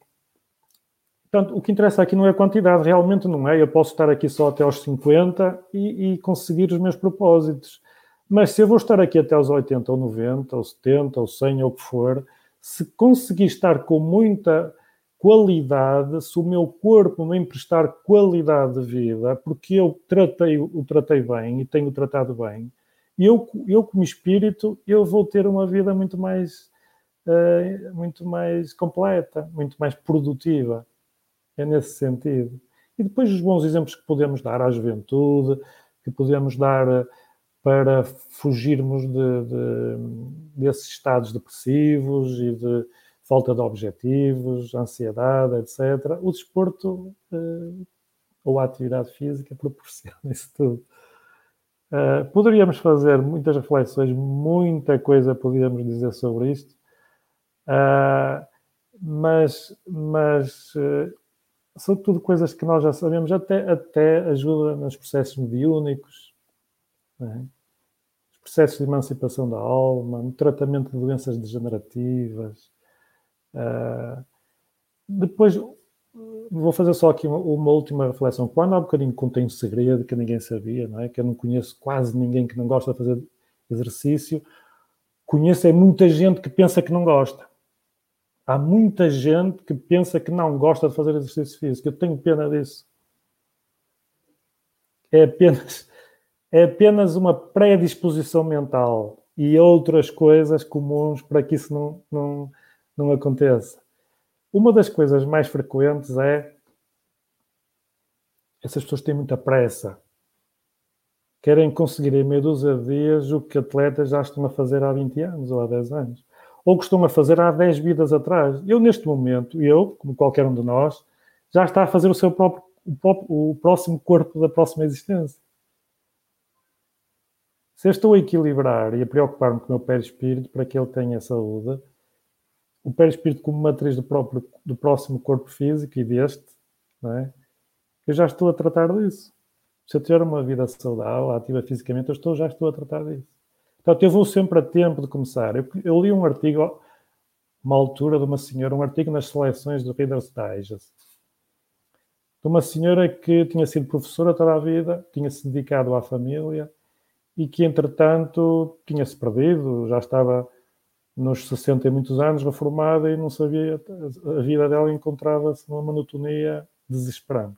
portanto, o que interessa aqui não é a quantidade, realmente não é. Eu posso estar aqui só até aos 50 e, e conseguir os meus propósitos. Mas se eu vou estar aqui até aos 80 ou 90 ou 70 ou 100 ou o que for, se conseguir estar com muita qualidade, se o meu corpo me emprestar qualidade de vida, porque eu tratei, o tratei bem e tenho tratado bem, eu, eu como espírito, eu vou ter uma vida muito mais, uh, muito mais completa, muito mais produtiva. É nesse sentido. E depois os bons exemplos que podemos dar à juventude, que podemos dar eh, para fugirmos de, de, desses estados depressivos e de falta de objetivos, ansiedade, etc. O desporto uh, ou a atividade física [laughs] proporciona isso tudo. Uh, poderíamos fazer muitas reflexões, muita coisa poderíamos dizer sobre isto, uh, mas, mas são tudo coisas que nós já sabemos, até, até ajuda nos processos mediúnicos, é? os processos de emancipação da alma, no tratamento de doenças degenerativas. depois, vou fazer só aqui uma, uma, última reflexão. Quando há um bocadinho contém um segredo que ninguém sabia, não é? que eu não conheço quase ninguém que não gosta de fazer exercício, conheço é muita gente que pensa que não gosta. Há muita gente que pensa que não gosta de fazer exercício físico. Eu tenho pena disso. É apenas, é apenas uma predisposição mental e outras coisas comuns para que isso não, não, não aconteça. Uma das coisas mais frequentes é essas pessoas têm muita pressa. Querem conseguir em meia dúzia de dias o que atletas já estão a fazer há 20 anos ou há 10 anos. Ou que estão a fazer há 10 vidas atrás. Eu, neste momento, eu, como qualquer um de nós, já está a fazer o seu próprio, o, próprio, o próximo corpo da próxima existência. Se eu estou a equilibrar e a preocupar-me com o meu pé espírito para que ele tenha saúde, o perispírito como matriz do, próprio, do próximo corpo físico e deste, não é? eu já estou a tratar disso. Se eu tiver uma vida saudável, ativa fisicamente, eu estou, já estou a tratar disso. Portanto, eu vou sempre a tempo de começar. Eu, eu li um artigo, uma altura de uma senhora, um artigo nas seleções do Reader's Digest, de uma senhora que tinha sido professora toda a vida, tinha-se dedicado à família e que, entretanto, tinha-se perdido, já estava nos 60 e muitos anos, reformada e não sabia, a vida dela encontrava-se numa monotonia desesperante.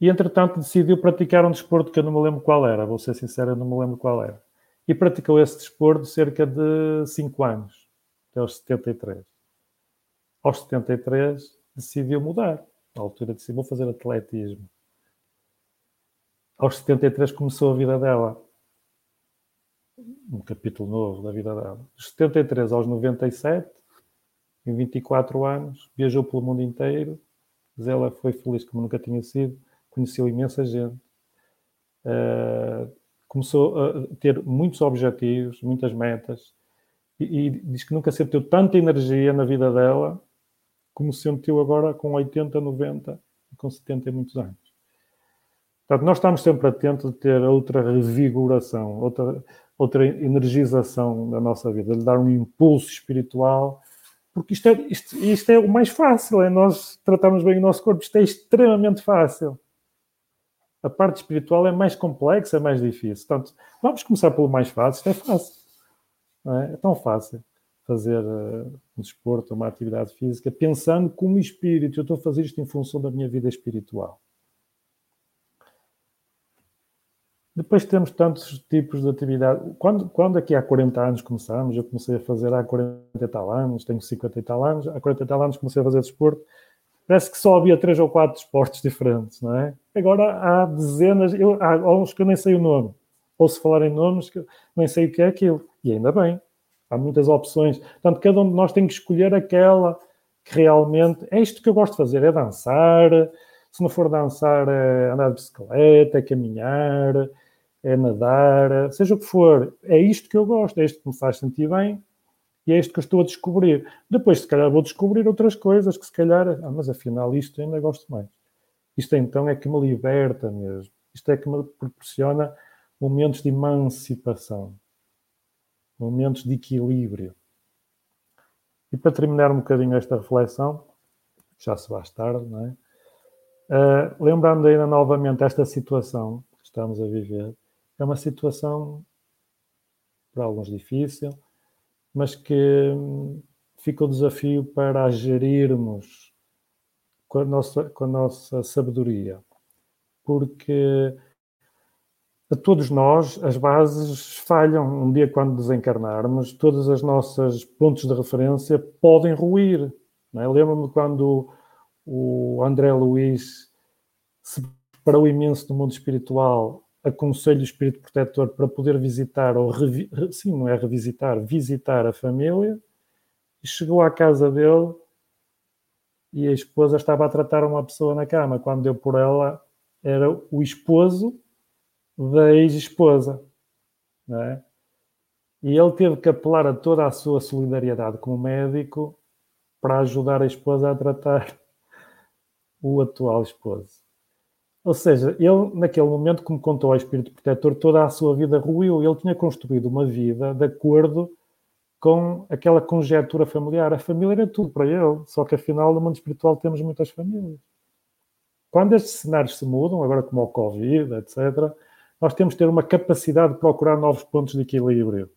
E entretanto decidiu praticar um desporto que eu não me lembro qual era, vou ser sincero, não me lembro qual era. E praticou esse desporto cerca de 5 anos, até aos 73. Aos 73 decidiu mudar. Na altura decidiu fazer atletismo. Aos 73 começou a vida dela um capítulo novo da vida dela. Dos 73 aos 97, em 24 anos, viajou pelo mundo inteiro, mas ela foi feliz como nunca tinha sido, conheceu imensa gente, uh, começou a ter muitos objetivos, muitas metas, e, e, diz que nunca sentiu tanta energia na vida dela como sentiu agora com 80, 90 e com 70 e muitos anos. Portanto, nós estamos sempre atentos de ter outra revigoração, outra, outra energização da nossa vida, de dar um impulso espiritual porque isto é, isto, isto é o mais fácil, é nós tratarmos bem o nosso corpo, isto é extremamente fácil. A parte espiritual é mais complexa, é mais difícil. Portanto, vamos começar pelo mais fácil, isto é fácil. É? é? tão fácil fazer uh, um desporto, uma atividade física, pensando como espírito, eu estou a fazer isto em função da minha vida espiritual. Depois temos tantos tipos de atividade. Quando, quando aqui há 40 anos começámos, eu comecei a fazer há 40 e tal anos, tenho 50 e tal anos, há 40 e tal anos comecei a fazer desporto, parece que só havia três ou quatro esportes diferentes, não é? Agora há dezenas, eu, há uns que eu nem sei o nome. Ouço falar em nomes que nem sei o que é aquilo. E ainda bem, há muitas opções. Portanto, cada um de nós tem que escolher aquela que realmente é isto que eu gosto de fazer, é dançar. Se não for dançar, é andar de bicicleta, é caminhar, é nadar, seja o que for, é isto que eu gosto, é isto que me faz sentir bem e é isto que eu estou a descobrir. Depois, se calhar, vou descobrir outras coisas que, se calhar, ah, mas afinal, isto ainda gosto mais. Isto então é que me liberta mesmo. Isto é que me proporciona momentos de emancipação, momentos de equilíbrio. E para terminar um bocadinho esta reflexão, já se faz tarde, não é? Uh, lembrando ainda novamente esta situação que estamos a viver, é uma situação para alguns difícil, mas que hum, fica o desafio para a gerirmos com a nossa, com a nossa sabedoria, porque a todos nós as bases falham. Um dia, quando desencarnarmos, todas as nossas pontos de referência podem ruir. É? Lembro-me quando o André Luiz se preparou imenso no mundo espiritual aconselho o espírito protetor para poder visitar, ou revi, sim, não é revisitar, visitar a família, e chegou à casa dele e a esposa estava a tratar uma pessoa na cama. Quando deu por ela, era o esposo da ex-esposa. É? E ele teve que apelar a toda a sua solidariedade como médico para ajudar a esposa a tratar o atual esposo. Ou seja, ele, naquele momento, como contou ao Espírito Protetor, toda a sua vida ruiu. Ele tinha construído uma vida de acordo com aquela conjetura familiar. A família era tudo para ele, só que afinal, no mundo espiritual, temos muitas famílias. Quando estes cenários se mudam, agora como o Covid, etc., nós temos de ter uma capacidade de procurar novos pontos de equilíbrio,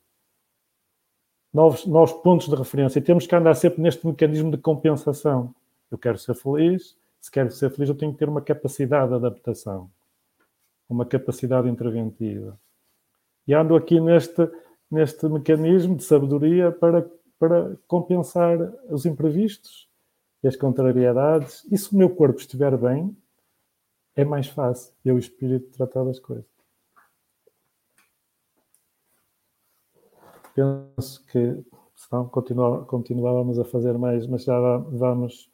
novos, novos pontos de referência. E temos que andar sempre neste mecanismo de compensação. Eu quero ser feliz, se quero ser feliz, eu tenho que ter uma capacidade de adaptação, uma capacidade interventiva. E ando aqui neste, neste mecanismo de sabedoria para, para compensar os imprevistos e as contrariedades. E se o meu corpo estiver bem, é mais fácil eu o espírito tratar das coisas. Penso que senão continuávamos a fazer mais, mas já vamos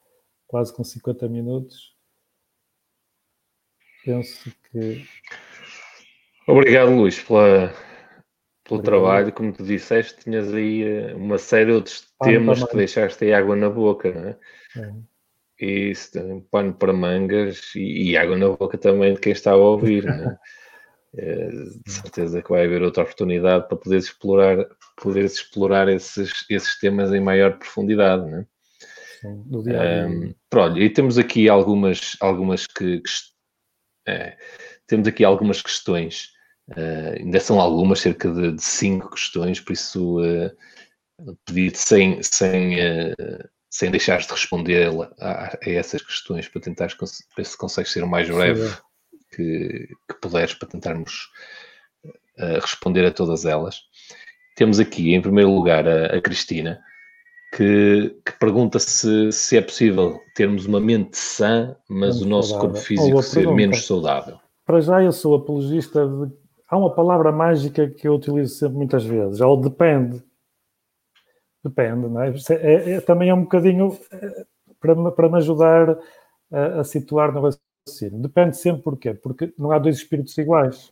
quase com 50 minutos. Penso que. Obrigado, Luís, pela, pelo Obrigado. trabalho. Como tu disseste, tinhas aí eh, uma série de temas que deixaste aí água na boca, não é? é. E isso, pano para mangas e, e, água na boca também de quem está a ouvir, não é? é? [laughs] de certeza que vai haver outra oportunidade para poderes explorar, poderes explorar esses, esses temas em maior profundidade, não é? do dia. Um, pronto, e temos aqui algumas, algumas que, que é, temos aqui algumas questões, uh, ainda são algumas, cerca de, de cinco questões, por isso uh, pedir sem, sem, uh, sem deixares de responder a, a, essas questões para tentar ver se consegues ser o mais breve que, que puderes para tentarmos responder a todas elas. Temos aqui, em primeiro lugar, a, a Cristina, que, que pergunta se, se é possível termos uma mente sã, mas o nosso saudável. corpo físico ser pergunta. menos saudável. Para já, eu sou apologista de. Há uma palavra mágica que eu utilizo sempre muitas vezes, é o depende. Depende, não é? é, é também é um bocadinho é, para, para me ajudar a, a situar no raciocínio. Depende sempre porquê? Porque não há dois espíritos iguais.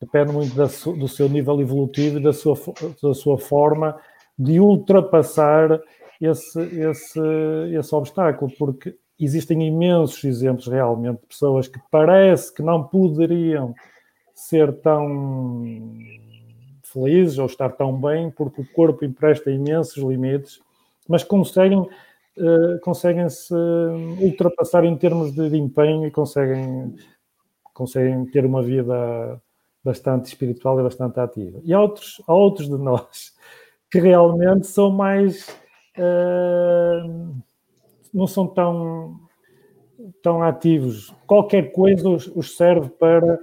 Depende muito da, do seu nível evolutivo e da sua, da sua forma de ultrapassar esse, esse, esse obstáculo, porque existem imensos exemplos realmente de pessoas que parece que não poderiam ser tão felizes ou estar tão bem, porque o corpo empresta imensos limites mas conseguem uh, conseguem se ultrapassar em termos de, de empenho e conseguem conseguem ter uma vida bastante espiritual e bastante ativa. E há outros, há outros de nós que realmente são mais. Uh, não são tão, tão ativos. Qualquer coisa os, os serve para,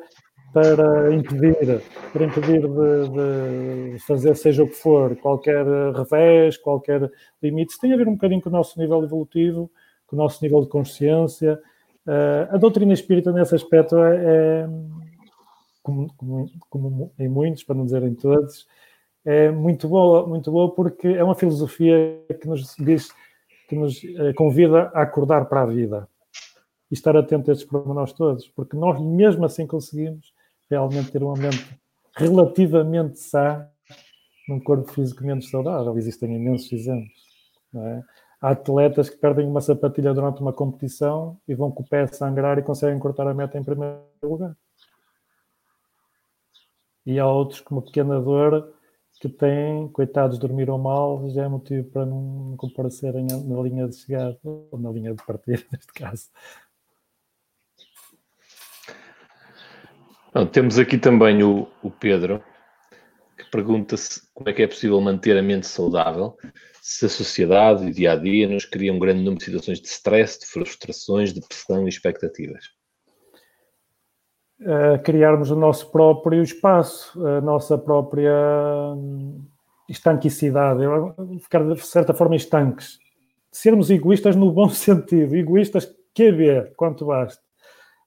para impedir, para impedir de, de, fazer seja o que for, qualquer revés, qualquer limite. Isso tem a ver um bocadinho com o nosso nível evolutivo, com o nosso nível de consciência. Uh, a doutrina espírita, nesse aspecto, é, é como, como, como, em muitos, para não dizer em todos, é muito boa, muito boa porque é uma filosofia que nos diz, que nos eh, convida a acordar para a vida e estar atento a estes pormenores todos, porque nós mesmo assim conseguimos realmente ter um ambiente relativamente sã num corpo físico menos saudável. Existem imensos exemplos. É? Há atletas que perdem uma sapatilha durante uma competição e vão com o pé a sangrar e conseguem cortar a meta em primeiro lugar e há outros com uma pequena dor que têm, coitados, dormiram mal, já é motivo para não comparecerem na linha de chegada, ou na linha de partida, [laughs] neste caso. Bom, temos aqui também o, o Pedro, que pergunta-se como é que é possível manter a mente saudável se a sociedade e dia a dia nos cria um grande número de situações de stress, de frustrações, de pressão e expectativas uh, criarmos o nosso próprio espaço, a nossa própria hum, estanquicidade, ficar de certa forma estanques. Sermos egoístas no bom [laughs] sentido, egoístas que haver, quanto basta.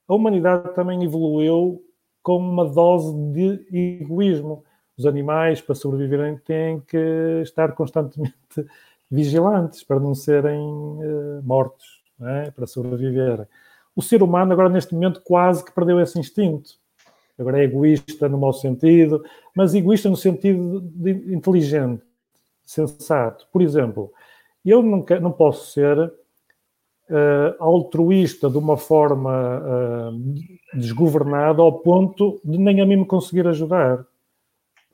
A humanidade também evoluiu com uma dose de egoísmo. Os animais, para sobreviverem, têm que estar constantemente [laughs] vigilantes para não serem uh, mortos, não é? para sobreviverem o ser humano agora neste momento quase que perdeu esse instinto. Agora é egoísta no mau sentido, mas egoísta no sentido de inteligente, sensato. Por exemplo, eu não, não posso ser uh, altruísta de uma forma uh, desgovernada ao ponto de nem a mim me conseguir ajudar.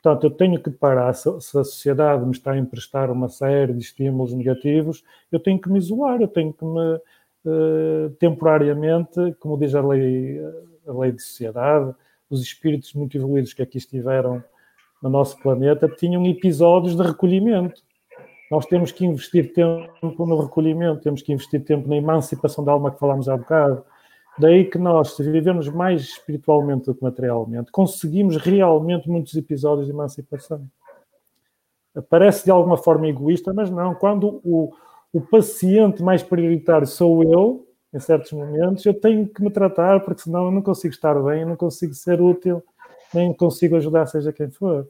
Portanto, eu tenho que parar. Se a sociedade me está a emprestar uma série de estímulos negativos, eu tenho que me isolar, eu tenho que me eh, temporariamente, como diz a lei, a lei de sociedade, os espíritos muito evoluídos que aqui estiveram no nosso planeta tinham episódios de recolhimento. Nós temos que investir tempo no recolhimento, temos que investir tempo na emancipação da alma que falámos há bocado. Daí que nós, se vivemos mais espiritualmente do que materialmente, conseguimos realmente muitos episódios de emancipação. Parece de alguma forma egoísta, mas não. Quando o, o paciente mais prioritário sou eu, em certos momentos, eu tenho que me tratar, porque senão eu não consigo estar bem, eu não consigo ser útil, nem consigo ajudar, seja quem for.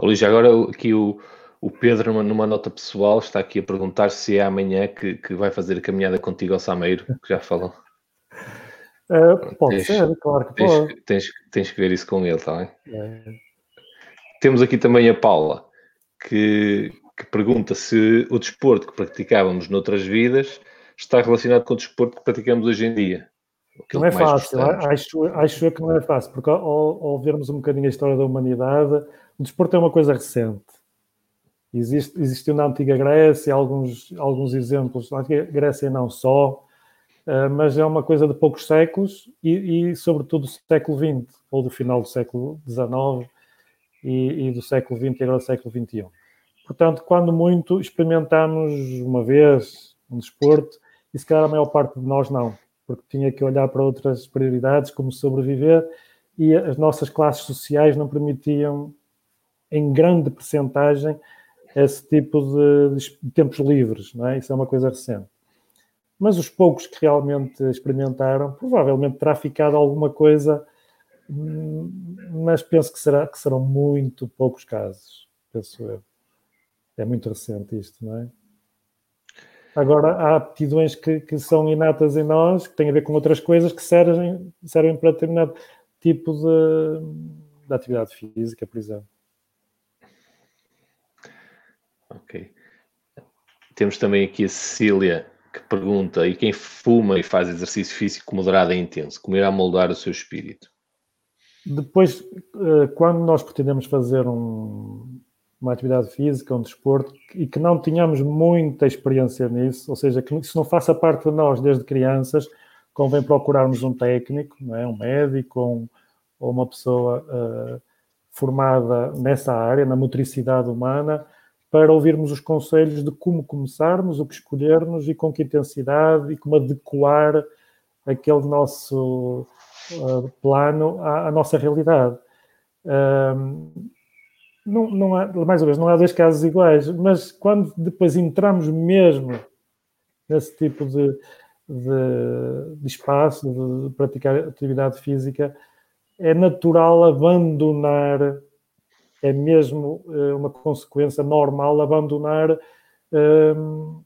Luís, agora aqui o, o Pedro, numa nota pessoal, está aqui a perguntar se é amanhã que, que vai fazer a caminhada contigo ao Sameiro, que já falou. [laughs] Uh, pode tens, ser, claro que tens, pode. Tens, tens, que ver isso com ele, está bem? É. Temos aqui também a Paula, que, que pergunta se o desporto que praticávamos noutras vidas está relacionado com o desporto que praticamos hoje em dia. Não é fácil, acho, acho eu que não é fácil, porque ao, ao, vermos um bocadinho a história da humanidade, o desporto é uma coisa recente. Existe, existiu na antiga Grécia alguns, alguns exemplos, na antiga Grécia não só, uh, mas é uma coisa de poucos séculos e, e, sobretudo, do século XX, ou do final do século XIX e, e do século XX e agora do século XXI. Portanto, quando muito, experimentamos uma vez um desporto e se calhar a maior parte de nós não, porque tinha que olhar para outras prioridades, como sobreviver, e as nossas classes sociais não permitiam, em grande percentagem, esse tipo de, de tempos livres, não é? Isso é uma coisa recente. Mas os poucos que realmente experimentaram, provavelmente terá ficado alguma coisa, hum, mas penso que, será, que serão muito poucos casos, penso eu. É muito recente isto, não é? Agora, há aptidões que, que são inatas em nós, que têm a ver com outras coisas que servem, servem para determinado tipo de, de atividade física, por exemplo. Ok. Temos também aqui a Cecília que pergunta: e quem fuma e faz exercício físico moderado e intenso, como irá moldar o seu espírito? Depois, eh, quando nós pretendemos fazer um, uma atividade física, um desporto, e que não tínhamos muita experiência nisso, ou seja, que isso não faça parte de nós desde crianças, convém procurarmos um técnico, não é? um médico um, ou uma pessoa uh, formada nessa área, na motricidade humana, para ouvirmos os conselhos de como começarmos, o que escolhermos e com que intensidade e como adequar aquele nosso uh, plano à, à, nossa realidade. Uh, não, não há, mais ou menos, não há dois casos iguais, mas quando depois entramos mesmo nesse tipo de, de, de espaço, de praticar atividade física, é natural abandonar, é mesmo uh, uma consequência normal abandonar uh,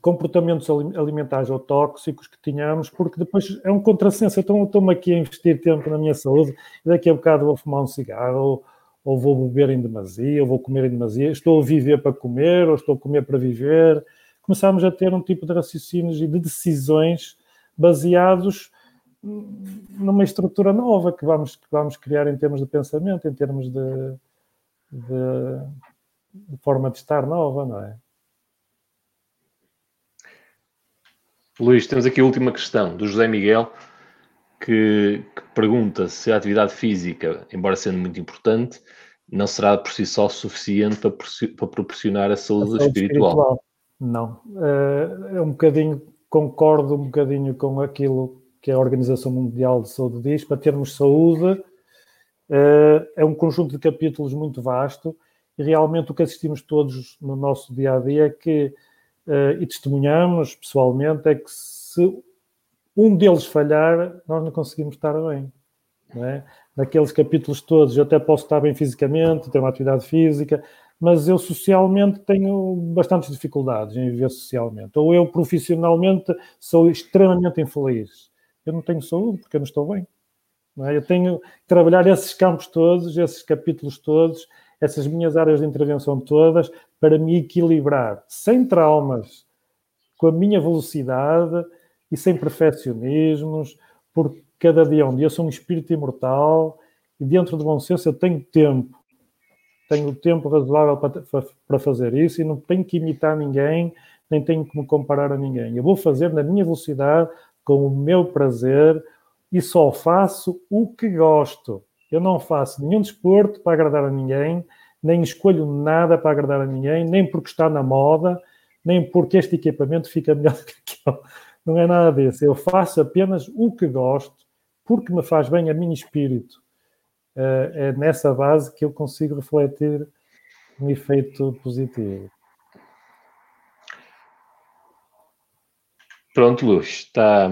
comportamentos alimentares ou tóxicos que tínhamos, porque depois é um contrassenso. Então, estou-me aqui a investir tempo na minha saúde e daqui a bocado vou fumar um cigarro ou, ou vou beber em demasia, ou vou comer em demasia. Estou a viver para comer ou estou a comer para viver. Começámos a ter um tipo de raciocínios e de decisões baseados numa estrutura nova que vamos, que vamos criar em termos de pensamento, em termos de, de, de forma de estar nova, não é? Luís, temos aqui a última questão do José Miguel, que, que, pergunta se a atividade física, embora sendo muito importante, não será por si só suficiente para, para proporcionar a saúde, a saúde espiritual. espiritual. Não. É, é um bocadinho, concordo um bocadinho com aquilo que a Organização Mundial de Saúde diz, para termos saúde, é, é um conjunto de capítulos muito vasto e realmente o que assistimos todos no nosso dia a dia é que uh, e testemunhamos pessoalmente é que se um deles falhar, nós não conseguimos estar bem. Não é? Naqueles capítulos todos, eu até posso estar bem fisicamente, ter uma atividade física, mas eu socialmente tenho bastantes dificuldades em viver socialmente. Ou eu profissionalmente sou extremamente infeliz. Eu não tenho saúde porque eu não estou bem. Não é? Eu tenho que trabalhar esses campos todos, esses capítulos todos, essas minhas áreas de intervenção todas para me equilibrar sem traumas, com a minha velocidade e sem perfeccionismos, porque cada dia é um dia eu sou um espírito imortal e dentro do bom senso eu tenho tempo. Tenho tempo razoável para, para fazer isso e não tenho que imitar ninguém, nem tenho que me comparar a ninguém. Eu vou fazer na minha velocidade, com o meu prazer e só faço o que gosto. Eu não faço nenhum desporto para agradar a ninguém, nem escolho nada para agradar a ninguém, nem porque está na moda, nem porque este equipamento fica melhor [laughs] do que aquele. Não é nada disso. Eu faço apenas o que gosto, porque me faz bem a mim espírito. Eh, é nessa base que eu consigo refletir um efeito positivo. Pronto, Luz, está,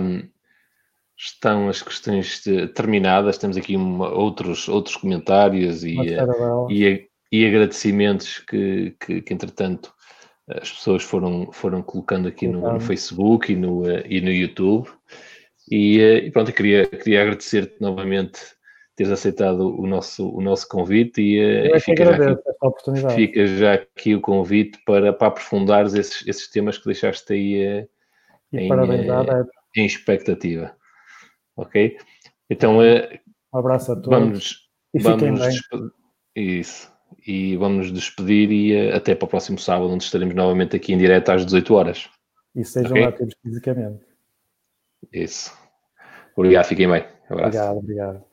estão as questões terminadas. Temos aqui uma, outros, outros comentários e, e, e, agradecimentos que, que, que, entretanto, as pessoas foram, foram colocando aqui no, no Facebook e no, e no YouTube. E, e pronto, eu queria, queria agradecer-te novamente teres aceitado o nosso, o nosso convite e, eu e fica, já aqui, fica já aqui o convite para, para aprofundares esses, esses temas que deixaste aí eh, em, em expectativa. Ok? Então, uh, um abraço a todos. Vamos, e vamos despedir, isso. E vamos nos despedir e uh, até para o próximo sábado, onde estaremos novamente aqui em direto às 18 horas. E sejam okay? ativos fisicamente. Isso. Obrigado, fiquem bem. Um abraço. Obrigado, obrigado.